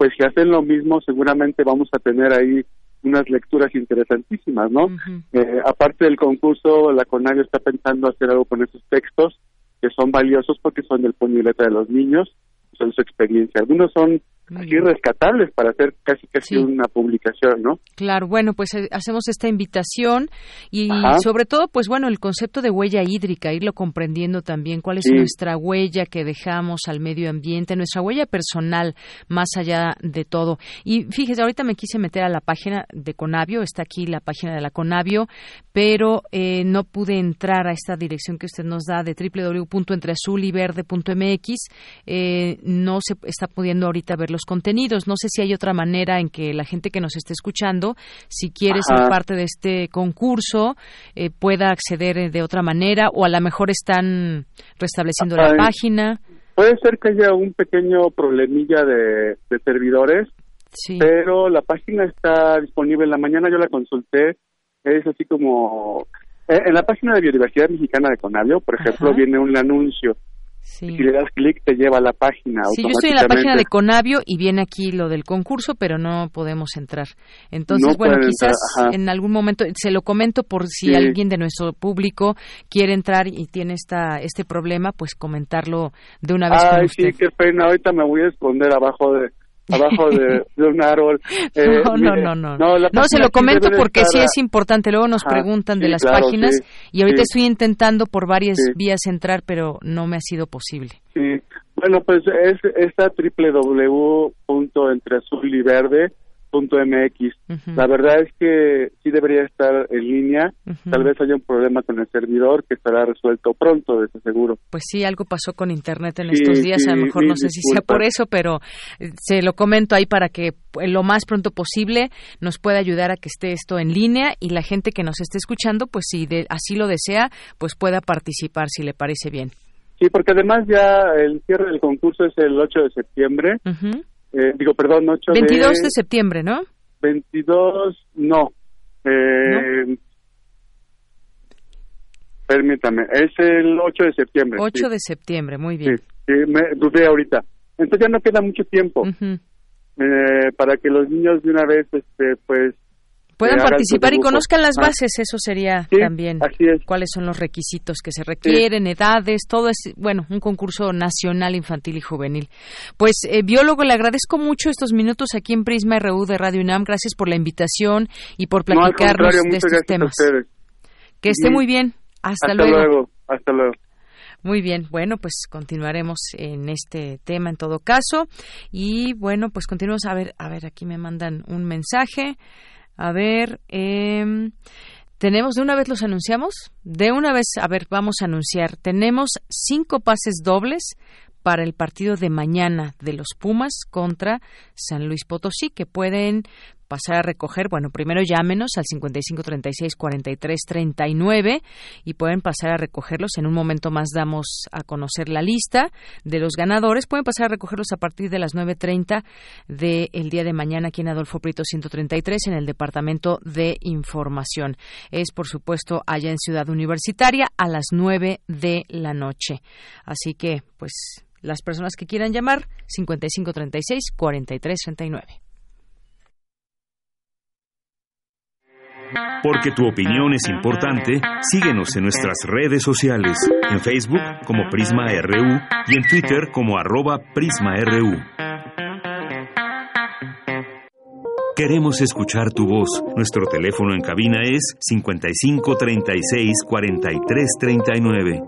pues si hacen lo mismo seguramente vamos a tener ahí unas lecturas interesantísimas, ¿no? eh, aparte del concurso, la CONAGIO está pensando hacer algo con esos textos que son valiosos porque son del puño y letra de los niños, son su experiencia. Algunos son así rescatables para hacer casi casi una publicación, ¿no? Claro, bueno, pues eh, hacemos esta invitación y sobre todo, pues bueno, el concepto de huella hídrica, irlo comprendiendo también, cuál es nuestra huella que dejamos al medio ambiente, nuestra huella personal, más allá de todo. Y fíjese, ahorita me quise meter a la página de Conavio, está aquí la página de la Conavio, pero eh, no pude entrar a esta dirección que usted nos da de www.entreazuliverde.mx, eh, no se está pudiendo ahorita ver los los contenidos. No sé si hay otra manera en que la gente que nos esté escuchando, si quiere ser parte de este concurso, eh, pueda acceder de otra manera o a lo mejor están restableciendo la página. Puede ser que haya un pequeño problemilla de, servidores, pero la página está disponible. En la mañana yo la consulté, es así como... Eh, en la página de Biodiversidad Mexicana de Conavio, por ejemplo, viene un anuncio si le das clic te lleva a la página. Sí, yo estoy en la página de Conavio y viene aquí lo del concurso, pero no podemos entrar. Entonces, bueno, quizás en algún momento se lo comento por si alguien de nuestro público quiere entrar y tiene esta este problema, pues comentarlo de una vez. Ay, sí, qué pena. Ahorita me voy a esconder abajo de abajo de, un árbol. Eh, no, no, no, no, no. se lo comento porque sí es importante. Luego nos preguntan de las páginas y ahorita estoy intentando por varias vías entrar, pero no me ha sido posible. Sí, bueno, pues es esta www.entreazul .mx. La verdad es que sí debería estar en línea. Tal vez haya un problema con el servidor que estará resuelto pronto, de seguro. Pues sí, algo pasó con Internet en estos días. a lo mejor no sé si sea por eso, pero eh, se lo comento ahí para que eh, lo más pronto posible nos pueda ayudar a que esté esto en línea y la gente que nos esté escuchando, pues si así lo desea, pues pueda participar si le parece bien. Sí, porque además ya el cierre del concurso es el 8 de septiembre. Eh, digo, perdón, 8 22 de, septiembre, ¿no? 22, no. Eh, Permítame, es el 8 de septiembre. 8 de septiembre, muy bien. Sí, me dudé ahorita. Entonces ya no queda mucho tiempo eh, para que los niños de una vez, este, pues, puedan participar y conozcan las ah. bases, eso sería también. Cuáles son los requisitos que se requieren, edades, todo es, bueno, un concurso nacional infantil y juvenil. Pues, eh, biólogo, le agradezco mucho estos minutos aquí en Prisma RU de Radio UNAM. Gracias por la invitación y por platicarnos de estos temas. Que esté muy bien. Hasta, Hasta luego. Hasta luego. Muy bien, bueno, pues continuaremos en este tema en todo caso. Y bueno, pues continuamos a ver, a ver, aquí me mandan un mensaje. A ver, eh, tenemos, de una vez los anunciamos. De una vez, a ver, vamos a anunciar. Tenemos cinco pases dobles para el partido de mañana de los Pumas contra San Luis Potosí, que pueden pasar a recoger, bueno, primero llámenos al 5536-4339 y pueden pasar a recogerlos. En un momento más damos a conocer la lista de los ganadores. Pueden pasar a recogerlos a partir de las 9.30 del día de mañana aquí en Adolfo Prieto 133 en el Departamento de Información. Es, por supuesto, allá en Ciudad Universitaria a las 9 de la noche. Así que, pues, las personas que quieran llamar, 5536-4339. Porque tu opinión es importante, síguenos en nuestras redes sociales, en Facebook como Prisma RU y en Twitter como arroba PrismaRU. Queremos escuchar tu voz. Nuestro teléfono en cabina es 55 36 43 39.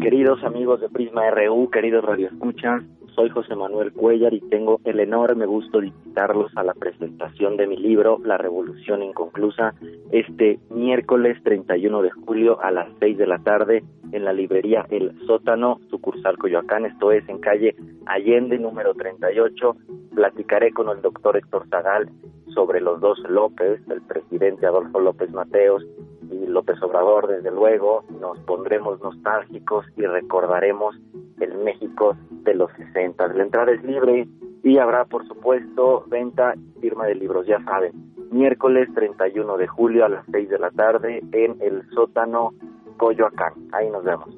Queridos amigos de Prisma RU, queridos radioescuchas, soy José Manuel Cuellar y tengo el enorme gusto de invitarlos a la presentación de mi libro La Revolución Inconclusa este miércoles 31 de julio a las 6 de la tarde en la librería El Sótano, sucursal Coyoacán, esto es en calle Allende número 38. Platicaré con el doctor Héctor Zagal sobre los dos López, el presidente Adolfo López Mateos y López Obrador, desde luego, nos pondremos nostálgicos y recordaremos el México de los 60. La entrada es libre y habrá, por supuesto, venta y firma de libros, ya saben, miércoles 31 de julio a las 6 de la tarde en el sótano Coyoacán. Ahí nos vemos.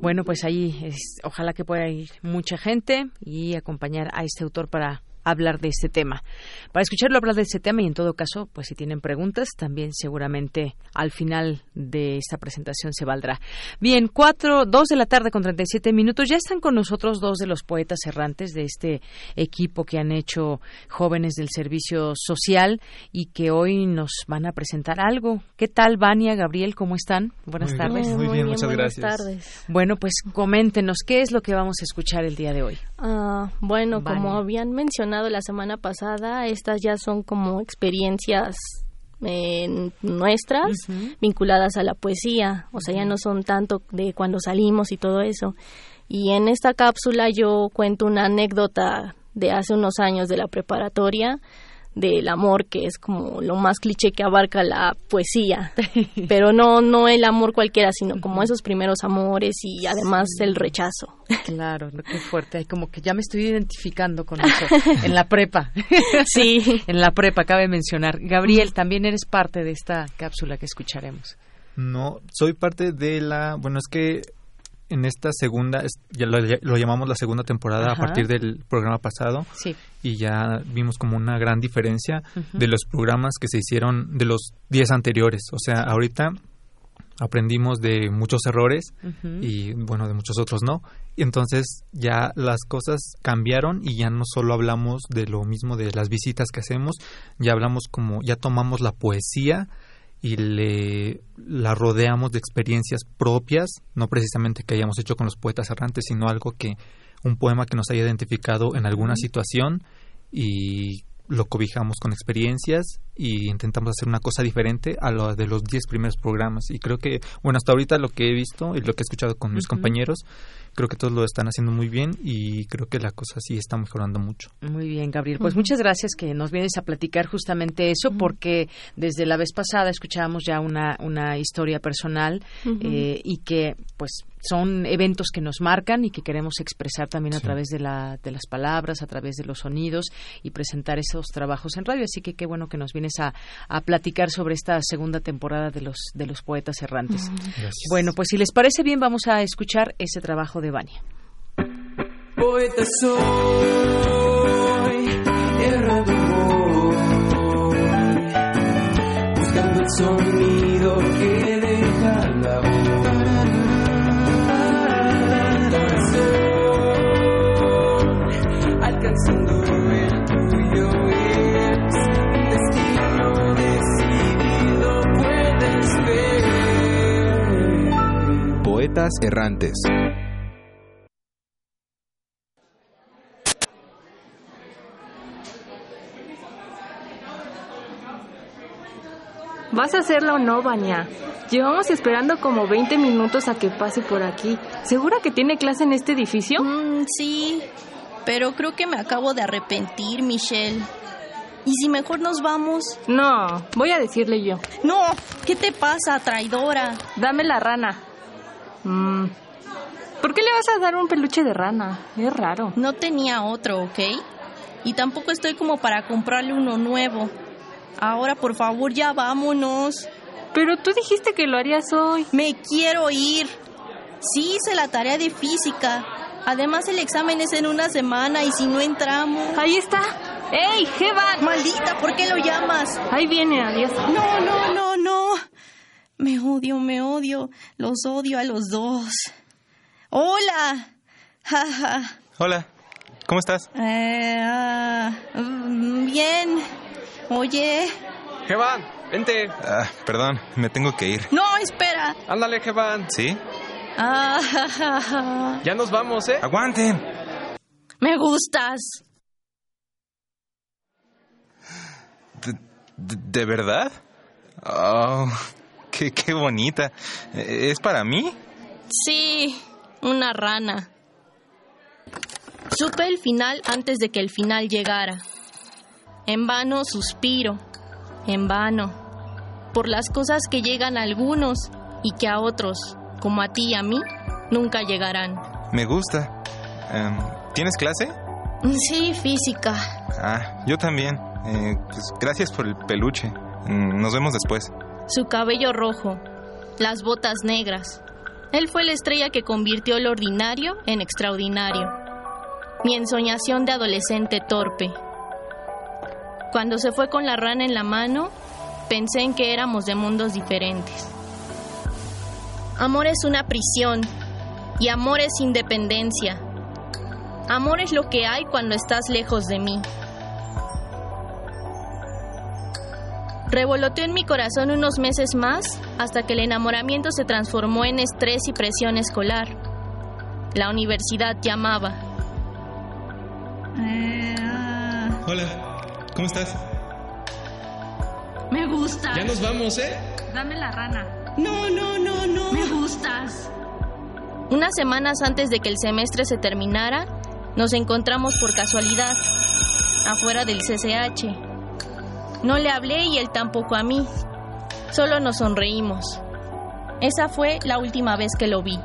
Bueno, pues ahí es, ojalá que pueda ir mucha gente y acompañar a este autor para hablar de este tema. Para escucharlo hablar de este tema y en todo caso, pues si tienen preguntas, también seguramente al final de esta presentación se valdrá. Bien, cuatro, dos de la tarde con 37 minutos. Ya están con nosotros dos de los poetas errantes de este equipo que han hecho jóvenes del servicio social y que hoy nos van a presentar algo. ¿Qué tal, Vania, Gabriel? ¿Cómo están? Buenas tardes. Muy, bien, muchas gracias. Tardes. Bueno, pues coméntenos, ¿qué es lo que vamos a escuchar el día de hoy? Ah, bueno, como habían mencionado la semana pasada, estas ya son como experiencias eh, nuestras vinculadas a la poesía, o sea, ya no son tanto de cuando salimos y todo eso. Y en esta cápsula yo cuento una anécdota de hace unos años de la preparatoria del amor que es como lo más cliché que abarca la poesía. Pero no no el amor cualquiera sino como esos primeros amores y además el rechazo. Claro qué fuerte. Hay como que ya me estoy identificando con eso. En la prepa. Sí. En la prepa cabe mencionar. Gabriel también eres parte de esta cápsula que escucharemos no soy parte de la bueno es que en esta segunda, ya lo, llamamos la segunda temporada a partir del programa pasado, sí. y ya vimos como una gran diferencia de los programas que se hicieron de los 10 anteriores. O sea, ahorita aprendimos de muchos errores y bueno, de muchos otros no. Y entonces ya las cosas cambiaron y ya no solo hablamos de lo mismo de las visitas que hacemos, ya hablamos como, ya tomamos la poesía y le la rodeamos de experiencias propias, no precisamente que hayamos hecho con los poetas errantes, sino algo que un poema que nos haya identificado en alguna situación y lo cobijamos con experiencias y intentamos hacer una cosa diferente a lo de los 10 primeros programas. Y creo que, bueno, hasta ahorita lo que he visto y lo que he escuchado con mis compañeros, creo que todos lo están haciendo muy bien y creo que la cosa sí está mejorando mucho. Muy bien, Gabriel. Pues muchas gracias que nos vienes a platicar justamente eso, porque desde la vez pasada escuchábamos ya una, una historia personal eh, y que, pues, son eventos que nos marcan y que queremos expresar también a través de, la, de las palabras, a través de los sonidos y presentar esos trabajos en radio. Así que qué bueno que nos vienes a, a platicar sobre esta segunda temporada de los, de los poetas errantes. Bueno, pues si les parece bien, vamos a escuchar ese trabajo de Vania. Poeta soy, buscando el sonido errantes. ¿Vas a hacerla o no, Baña? Llevamos esperando como 20 minutos a que pase por aquí. ¿Segura que tiene clase en este edificio? Mm, sí, pero creo que me acabo de arrepentir, Michelle. ¿Y si mejor nos vamos? No, voy a decirle yo. No, ¿qué te pasa, traidora? Dame la rana. Mm. ¿Por qué le vas a dar un peluche de rana? Es raro. No tenía otro, ¿ok? Y tampoco estoy como para comprarle uno nuevo. Ahora, por favor, ya vámonos. Pero tú dijiste que lo harías hoy. Me quiero ir. Sí, hice la tarea de física. Además, el examen es en una semana y si no entramos. Ahí está. ¡Ey, Jevan! Maldita, ¿por qué lo llamas? Ahí viene, adiós. No, no, no, no. Me odio, me odio. Los odio a los dos. Hola. Hola. ¿Cómo estás? Eh, ah, bien. Oye. Jevan, vente. Ah, perdón, me tengo que ir. No, espera. Ándale, Jevan. ¿Sí? Ah, ya nos vamos, ¿eh? Aguanten. Me gustas. ¿De, verdad? Oh, qué, qué bonita. ¿Es para mí? Sí, una rana. Supe el final antes de que el final llegara. En vano suspiro, en vano, por las cosas que llegan a algunos y que a otros, como a ti y a mí, nunca llegarán. Me gusta. Em, ¿Tienes clase? Sí, física. Ah, yo también. Eh, pues, gracias por el peluche. Mm, nos vemos después. Su cabello rojo, las botas negras. Él fue la estrella que convirtió lo ordinario en extraordinario. Mi ensoñación de adolescente torpe. Cuando se fue con la rana en la mano, pensé en que éramos de mundos diferentes. Amor es una prisión y amor es independencia. Amor es lo que hay cuando estás lejos de mí. Revoloteó en mi corazón unos meses más hasta que el enamoramiento se transformó en estrés y presión escolar. La universidad llamaba. Hola, ¿cómo estás? Me gusta. Ya nos vamos, ¿eh? Dame la rana. No, no, no, no. Me gustas. Unas semanas antes de que el semestre se terminara, nos encontramos por casualidad, afuera del CCH. No le hablé y él tampoco a mí. Solo nos sonreímos. Esa fue la última vez que lo vi.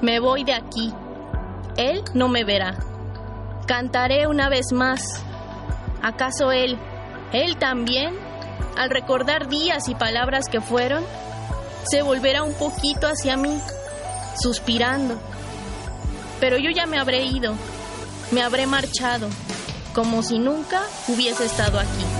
Me voy de aquí. Él no me verá. Cantaré una vez más. ¿Acaso él, él también, al recordar días y palabras que fueron, se volverá un poquito hacia mí, suspirando? Pero yo ya me habré ido, me habré marchado, como si nunca hubiese estado aquí.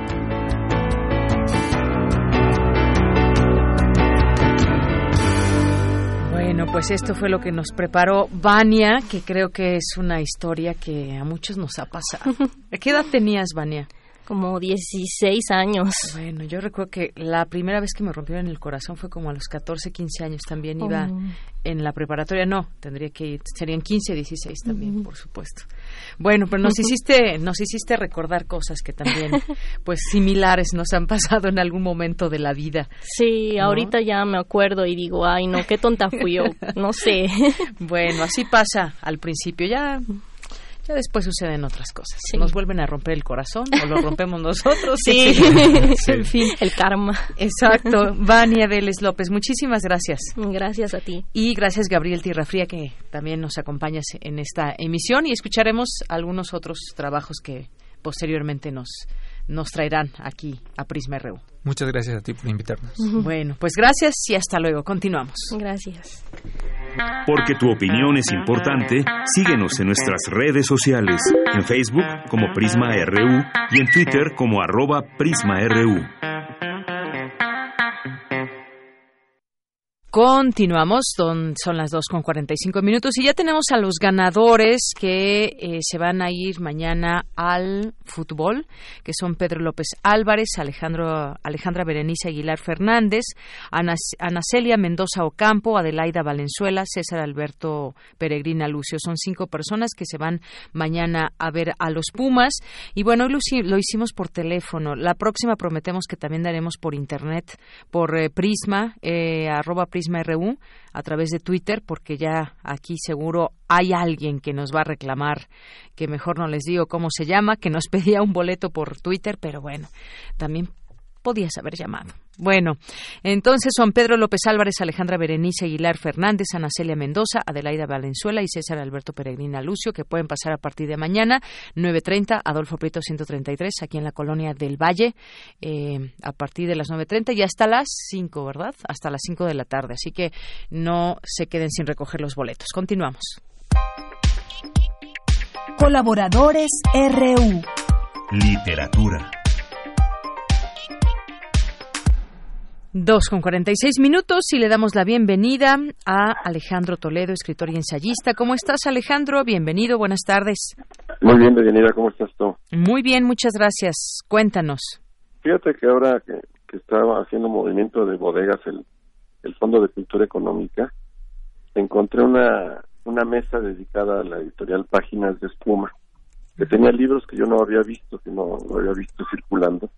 Pues esto fue lo que nos preparó Vania, que creo que es una historia que a muchos nos ha pasado. ¿A qué edad tenías, Vania? Como 16 años. Bueno, yo recuerdo que la primera vez que me rompieron el corazón fue como a los 14, 15 años. También iba Oh. en la preparatoria. No, tendría que ir, serían 15, 16 también, por supuesto. Bueno, pero nos hiciste, nos hiciste recordar cosas que también, pues, similares nos han pasado en algún momento de la vida. Sí, ¿No? ahorita ya me acuerdo y digo, ay, no, qué tonta fui yo. No sé. Bueno, así pasa al principio. Ya, ya después suceden otras cosas. Sí. Nos vuelven a romper el corazón o lo rompemos nosotros. Sí. Sí. En fin. El karma. Exacto. Vania Vélez López, muchísimas gracias. Gracias a ti. Y gracias Gabriel Tierrafría que también nos acompañas en esta emisión y escucharemos algunos otros trabajos que posteriormente nos, nos traerán aquí a Prisma RU. Muchas gracias a ti por invitarnos. Bueno, pues gracias y hasta luego. Continuamos. Gracias. Porque tu opinión es importante, síguenos en nuestras redes sociales, en Facebook como Prisma RU y en Twitter como arroba PrismaRU. Continuamos, son, las 2 con 45 minutos y ya tenemos a los ganadores que eh, se van a ir mañana al fútbol, que son Pedro López Álvarez, Alejandro, Alejandra Berenice Aguilar Fernández, Ana, Ana Celia Mendoza Ocampo, Adelaida Valenzuela, César Alberto Peregrina Lucio. Son cinco personas que se van mañana a ver a los Pumas. Y bueno, hoy lo, lo hicimos por teléfono. La próxima prometemos que también daremos por internet, por eh, Prisma, eh, arroba Prisma RU, a través de Twitter, porque ya aquí seguro hay alguien que nos va a reclamar, que mejor no les digo cómo se llama, que nos pedía un boleto por Twitter, pero bueno, también podías haber llamado. Bueno, entonces son Pedro López Álvarez, Alejandra Berenice Aguilar Fernández, Ana Celia Mendoza, Adelaida Valenzuela y César Alberto Peregrina Lucio, que pueden pasar a partir de mañana, 9.30, Adolfo Prieto 133, aquí en la colonia del Valle, eh, a partir de las 9.30 y hasta las 5, ¿verdad? Hasta las 5 de la tarde. Así que no se queden sin recoger los boletos. Continuamos. Colaboradores RU. Literatura. Dos con 46 minutos y le damos la bienvenida a Alejandro Toledo, escritor y ensayista. ¿Cómo estás, Alejandro? Bienvenido, buenas tardes. Muy bien, Deyanira, ¿cómo estás tú? Muy bien, muchas gracias. Cuéntanos. Fíjate que ahora que, que estaba haciendo movimiento de bodegas el, el Fondo de Cultura Económica, encontré una, una mesa dedicada a la editorial Páginas de Espuma, que tenía libros que yo no había visto, que no, no había visto circulando,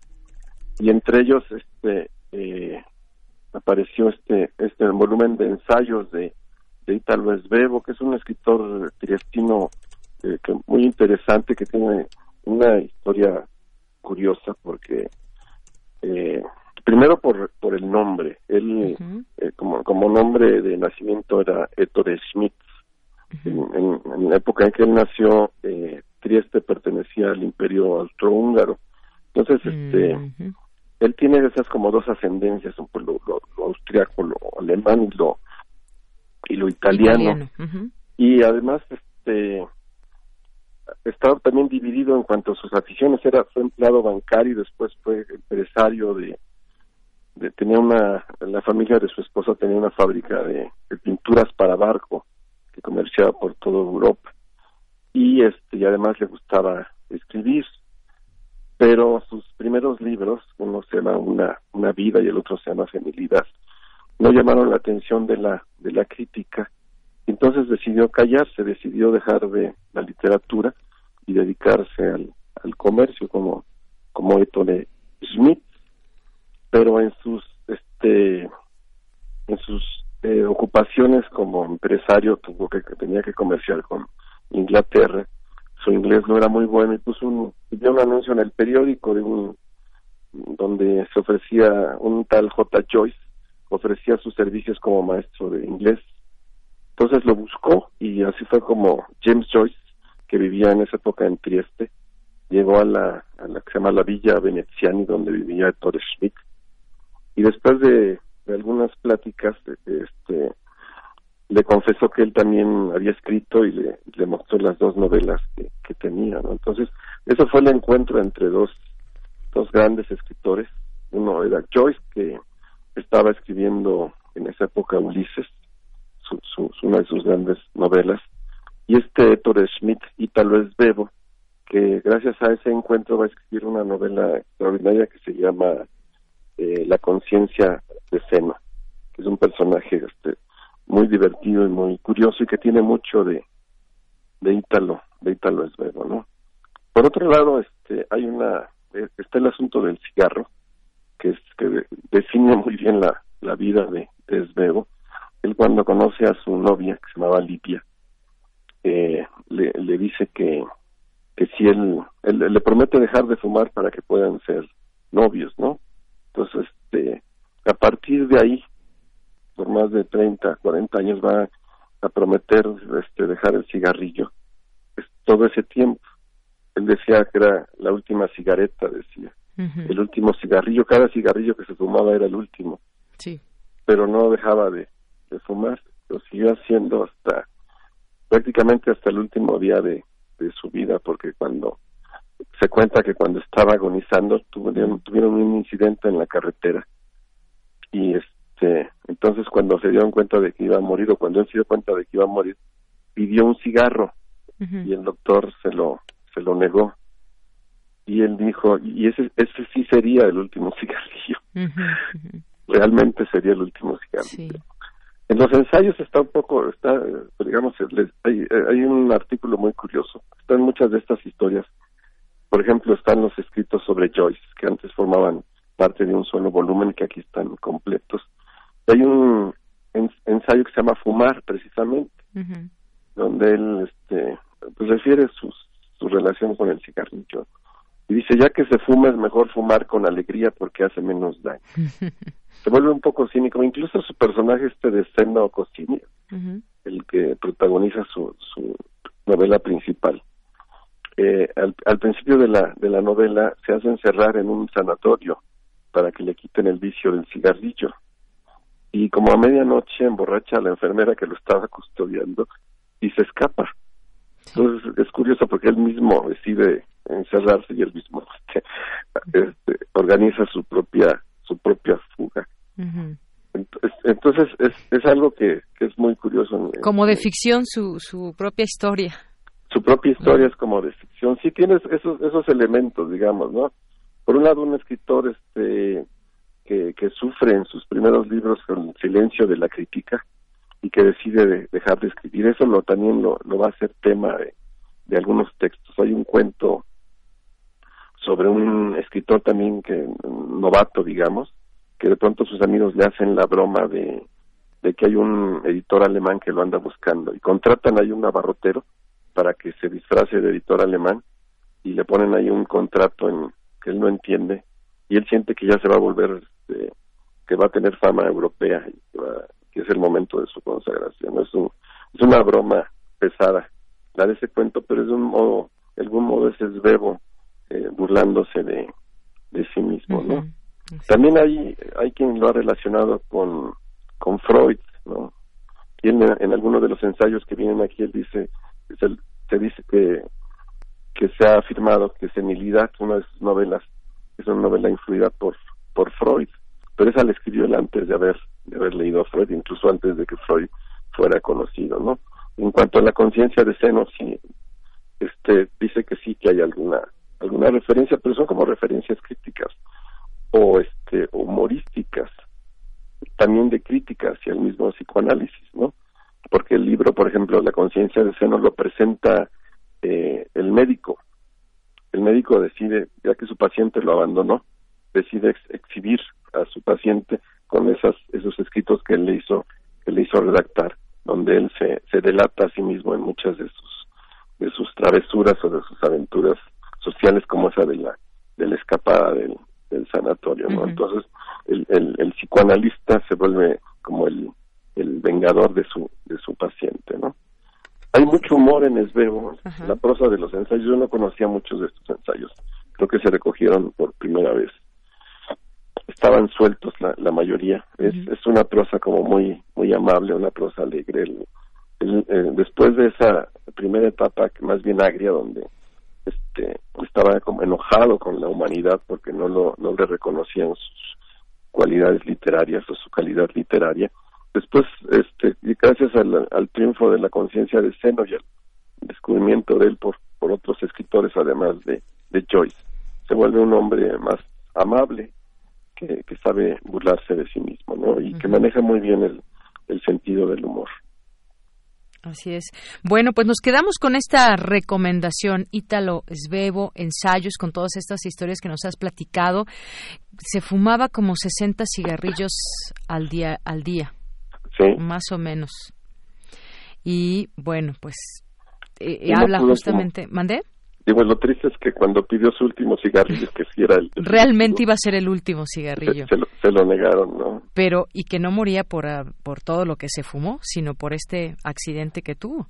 y entre ellos este eh, apareció este este volumen de ensayos de, de Italo Esbebo, que es un escritor triestino eh, que muy interesante, que tiene una historia curiosa porque eh, primero por, por el nombre. Él, eh, como, como nombre de nacimiento era Ettore Schmidt. en, la época en que él nació, eh, Trieste pertenecía al imperio austrohúngaro. Entonces, este, él tiene esas como dos ascendencias, un lo, lo, lo austriaco, lo alemán y lo, y lo italiano. Y además, este, estaba también dividido en cuanto a sus aficiones. Era, fue empleado bancario y después fue empresario de, de tenía una, la familia de su esposa tenía una fábrica de, de pinturas para barco que comerciaba por toda Europa y este y además le gustaba escribir pero sus primeros libros uno se llama una una vida y el otro se llama feminidad no llamaron la atención de la de la crítica entonces decidió callarse decidió dejar de la literatura y dedicarse al, al comercio como como Ettore Schmidt pero en sus este en sus eh, ocupaciones como empresario tuvo que, tenía que comerciar con Inglaterra, su inglés no era muy bueno y puso un, dio un anuncio en el periódico de un donde se ofrecía un tal J. Joyce, ofrecía sus servicios como maestro de inglés. Entonces lo buscó y así fue como James Joyce, que vivía en esa época en Trieste, llegó a la, a la que se llama la Villa Veneziani, donde vivía Ettore Schmidt. Y después de, de algunas pláticas, este, le confesó que él también había escrito y le, mostró las dos novelas que, que tenía, ¿no? Entonces, eso fue el encuentro entre dos, dos grandes escritores. Uno era Joyce, que estaba escribiendo en esa época Ulises, su, una de sus grandes novelas, y este Ettore Schmidt, Ítalo Bebo, que gracias a ese encuentro va a escribir una novela extraordinaria que se llama eh, La conciencia de Seno, que es un personaje este, muy divertido y muy curioso y que tiene mucho de de Ítalo, de Ítalo Esbebo, ¿no? Por otro lado, este, hay una, está el asunto del cigarro, que es que define muy bien la, la vida de, de Esbebo. Él cuando conoce a su novia, que se llamaba Lidia, eh, le, le dice que, que si él, él, le promete dejar de fumar para que puedan ser novios, ¿no? Entonces, este, a partir de ahí, por más de 30, 40 años va a prometer este dejar el cigarrillo. Es todo ese tiempo. Él decía que era la última cigareta, decía. El último cigarrillo, cada cigarrillo que se fumaba era el último. Sí. Pero no dejaba de, de fumar, lo siguió haciendo hasta prácticamente hasta el último día de, de su vida, porque cuando se cuenta que cuando estaba agonizando tuvieron, tuvieron un incidente en la carretera y este entonces cuando se dieron cuenta de que iba a morir o cuando él se dio cuenta de que iba a morir pidió un cigarro y el doctor se lo se lo negó. Y él dijo y ese ese sí sería el último cigarrillo. Realmente sería el último cigarrillo. En los ensayos está un poco está digamos hay, hay un artículo muy curioso. Están muchas de estas historias. Por ejemplo están los escritos sobre Joyce que antes formaban parte de un solo volumen que aquí están completos hay un ensayo que se llama Fumar, precisamente, donde él este, pues refiere sus, su relación con el cigarrillo. Y dice, ya que se fuma, es mejor fumar con alegría porque hace menos daño. se vuelve un poco cínico. Incluso su personaje este de Senna Costini, el que protagoniza su, su novela principal. Eh, al, al, principio de la, de la novela se hace encerrar en un sanatorio para que le quiten el vicio del cigarrillo y como a medianoche emborracha a la enfermera que lo estaba custodiando y se escapa. Entonces es curioso porque él mismo decide encerrarse y él mismo este, este, organiza su propia su propia fuga. Entonces es, es algo que, que es muy curioso. como de ficción su, su propia historia. Su propia historia es como de ficción. Sí tienes esos esos elementos, digamos, ¿no? Por un lado un escritor este que, que sufre en sus primeros libros con silencio de la crítica y que decide dejar de escribir. Eso lo, también lo, lo va a ser tema de, de, algunos textos. Hay un cuento sobre un escritor también que novato, digamos, que de pronto sus amigos le hacen la broma de, de que hay un editor alemán que lo anda buscando y contratan ahí un abarrotero para que se disfrace de editor alemán y le ponen ahí un contrato en que él no entiende y él siente que ya se va a volver este, que va a tener fama europea y que, es el momento de su consagración. Es, un, es una broma pesada la de ese cuento, pero es de un modo, de algún modo ese es bebo eh, burlándose de, de sí mismo, ¿no? También hay, hay quien lo ha relacionado con, con Freud, ¿no? Y en, en algunos de los ensayos que vienen aquí, él dice, se, se dice que, que se ha afirmado que Senilidad, una de sus novelas, es una novela influida por, por Freud, pero esa la escribió él antes de haber, de haber leído a Freud, incluso antes de que Freud fuera conocido, ¿no? En cuanto a la conciencia de seno, sí, este, dice que sí que hay alguna alguna referencia, pero son como referencias críticas o este humorísticas, también de crítica hacia el mismo psicoanálisis, ¿no? Porque el libro, por ejemplo, La conciencia de seno lo presenta eh, el médico. El médico decide, ya que su paciente lo abandonó, decide exhibir a su paciente con esas, esos escritos que él le hizo, que le hizo redactar, donde él se, se delata a sí mismo en muchas de sus, de sus travesuras o de sus aventuras sociales como esa de la, de la escapada del, del sanatorio, ¿no? Entonces, el, el, el, psicoanalista se vuelve como el, el vengador de su, de su paciente, ¿no? Hay mucho humor en Esbebo, la prosa de los ensayos, yo no conocía muchos de estos ensayos, creo que se recogieron por primera vez. Estaban sueltos la, la mayoría, es, es una prosa como muy, muy amable, una prosa alegre. El, eh, después de esa primera etapa, más bien agria, donde este estaba como enojado con la humanidad porque no lo no le reconocían sus cualidades literarias o su calidad literaria después este y gracias al, al triunfo de la conciencia de Seno y al descubrimiento de él por por otros escritores además de de Joyce se vuelve un hombre más amable que, que sabe burlarse de sí mismo no y que maneja muy bien el el sentido del humor Así es. Bueno, pues nos quedamos con esta recomendación, Ítalo Esbebo, ensayos con todas estas historias que nos has platicado. Se fumaba como 60 cigarrillos al día, al día. Sí. Más o menos. Y bueno, pues eh, habla justamente. ¿Mandé? Digo, lo triste es que cuando pidió su último cigarrillo, que si era el... Realmente iba a ser el último cigarrillo. Se, lo, se, lo, negaron, ¿no? Pero, y que no moría por, uh, por todo lo que se fumó, sino por este accidente que tuvo.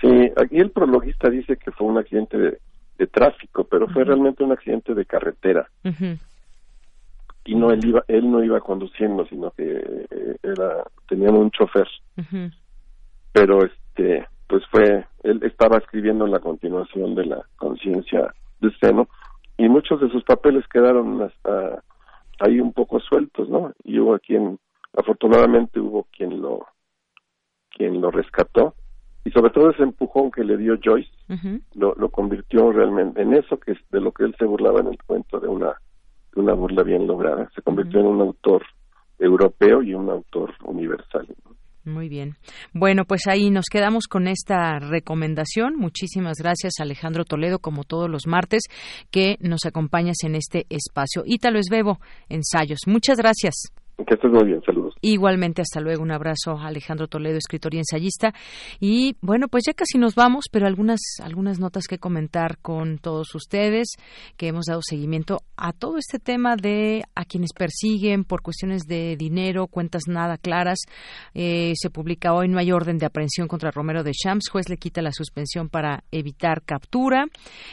Sí, aquí el prologista dice que fue un accidente de, de tráfico, pero fue uh -huh. realmente un accidente de carretera. Uh -huh. Y no, él, iba, él no iba conduciendo, sino que eh, era tenían un chofer. Pero, este pues fue, él estaba escribiendo la continuación de la conciencia de seno y muchos de sus papeles quedaron hasta ahí un poco sueltos, ¿no? Y hubo quien, afortunadamente hubo quien lo, quien lo rescató y sobre todo ese empujón que le dio Joyce uh -huh. lo, lo convirtió realmente en eso que es de lo que él se burlaba en el cuento de una, de una burla bien lograda, se convirtió uh -huh. en un autor europeo y un autor universal. ¿no? Muy bien. Bueno, pues ahí nos quedamos con esta recomendación. Muchísimas gracias, Alejandro Toledo, como todos los martes, que nos acompañas en este espacio. Ítalo Esbebo, ensayos. Muchas gracias. Que estés muy bien, saludos. Igualmente, hasta luego. Un abrazo a Alejandro Toledo, escritor y ensayista. Y bueno, pues ya casi nos vamos, pero algunas, algunas notas que comentar con todos ustedes, que hemos dado seguimiento a todo este tema de a quienes persiguen por cuestiones de dinero, cuentas nada claras. Eh, se publica hoy, no hay orden de aprehensión contra Romero de Champs. Juez le quita la suspensión para evitar captura.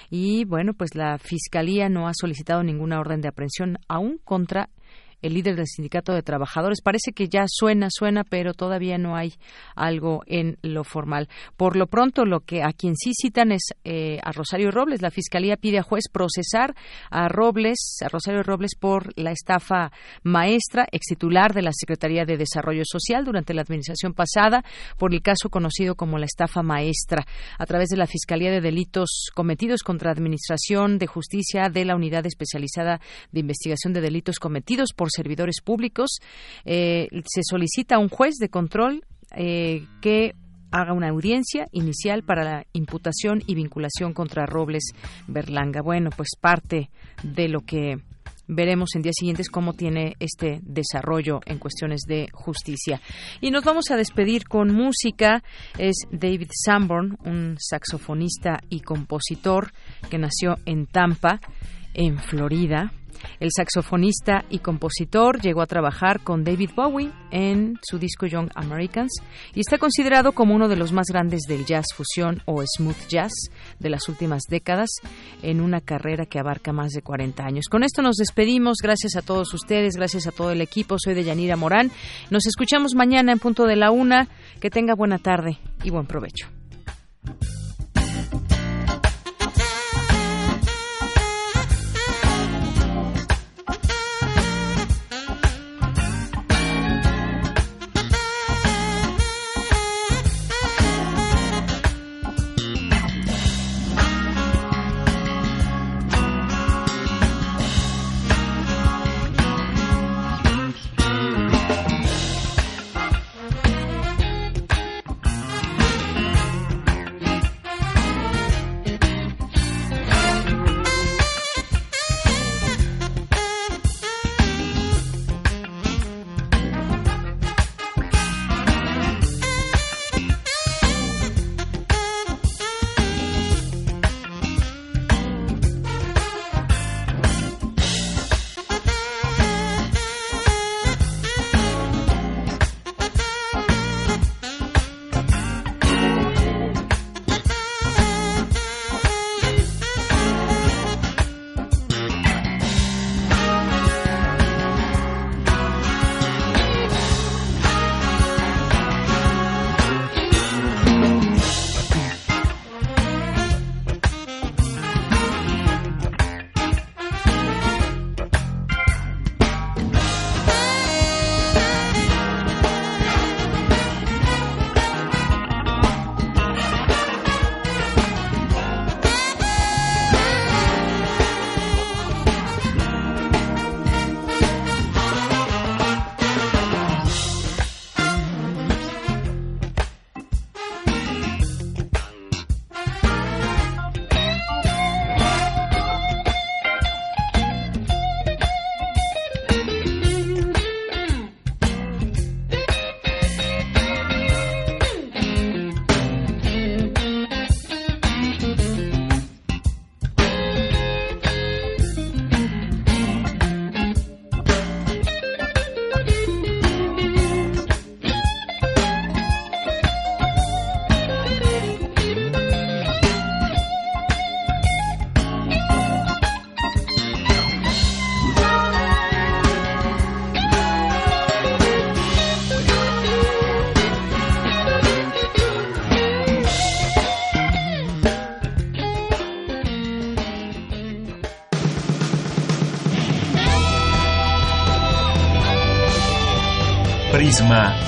Y bueno, pues la Fiscalía no ha solicitado ninguna orden de aprehensión aún contra el líder del sindicato de trabajadores. Parece que ya suena, suena, pero todavía no hay algo en lo formal. Por lo pronto, lo que a quien sí citan es eh, a Rosario Robles. La fiscalía pide a juez procesar a Robles, a Rosario Robles, por la estafa maestra, ex titular de la Secretaría de Desarrollo Social durante la administración pasada, por el caso conocido como la estafa maestra, a través de la Fiscalía de Delitos cometidos contra Administración de Justicia de la Unidad Especializada de Investigación de Delitos cometidos por servidores públicos. Eh, se solicita a un juez de control eh, que haga una audiencia inicial para la imputación y vinculación contra Robles Berlanga. Bueno, pues parte de lo que veremos en días siguientes cómo tiene este desarrollo en cuestiones de justicia. Y nos vamos a despedir con música. Es David Sanborn, un saxofonista y compositor que nació en Tampa, en Florida El saxofonista y compositor llegó a trabajar con David Bowie en su disco Young Americans y está considerado como uno de los más grandes del jazz fusión o smooth jazz de las últimas décadas en una carrera que abarca más de 40 años. Con esto nos despedimos. Gracias a todos ustedes, gracias a todo el equipo. Soy de Yanira Morán. Nos escuchamos mañana en punto de la una. Que tenga buena tarde y buen provecho.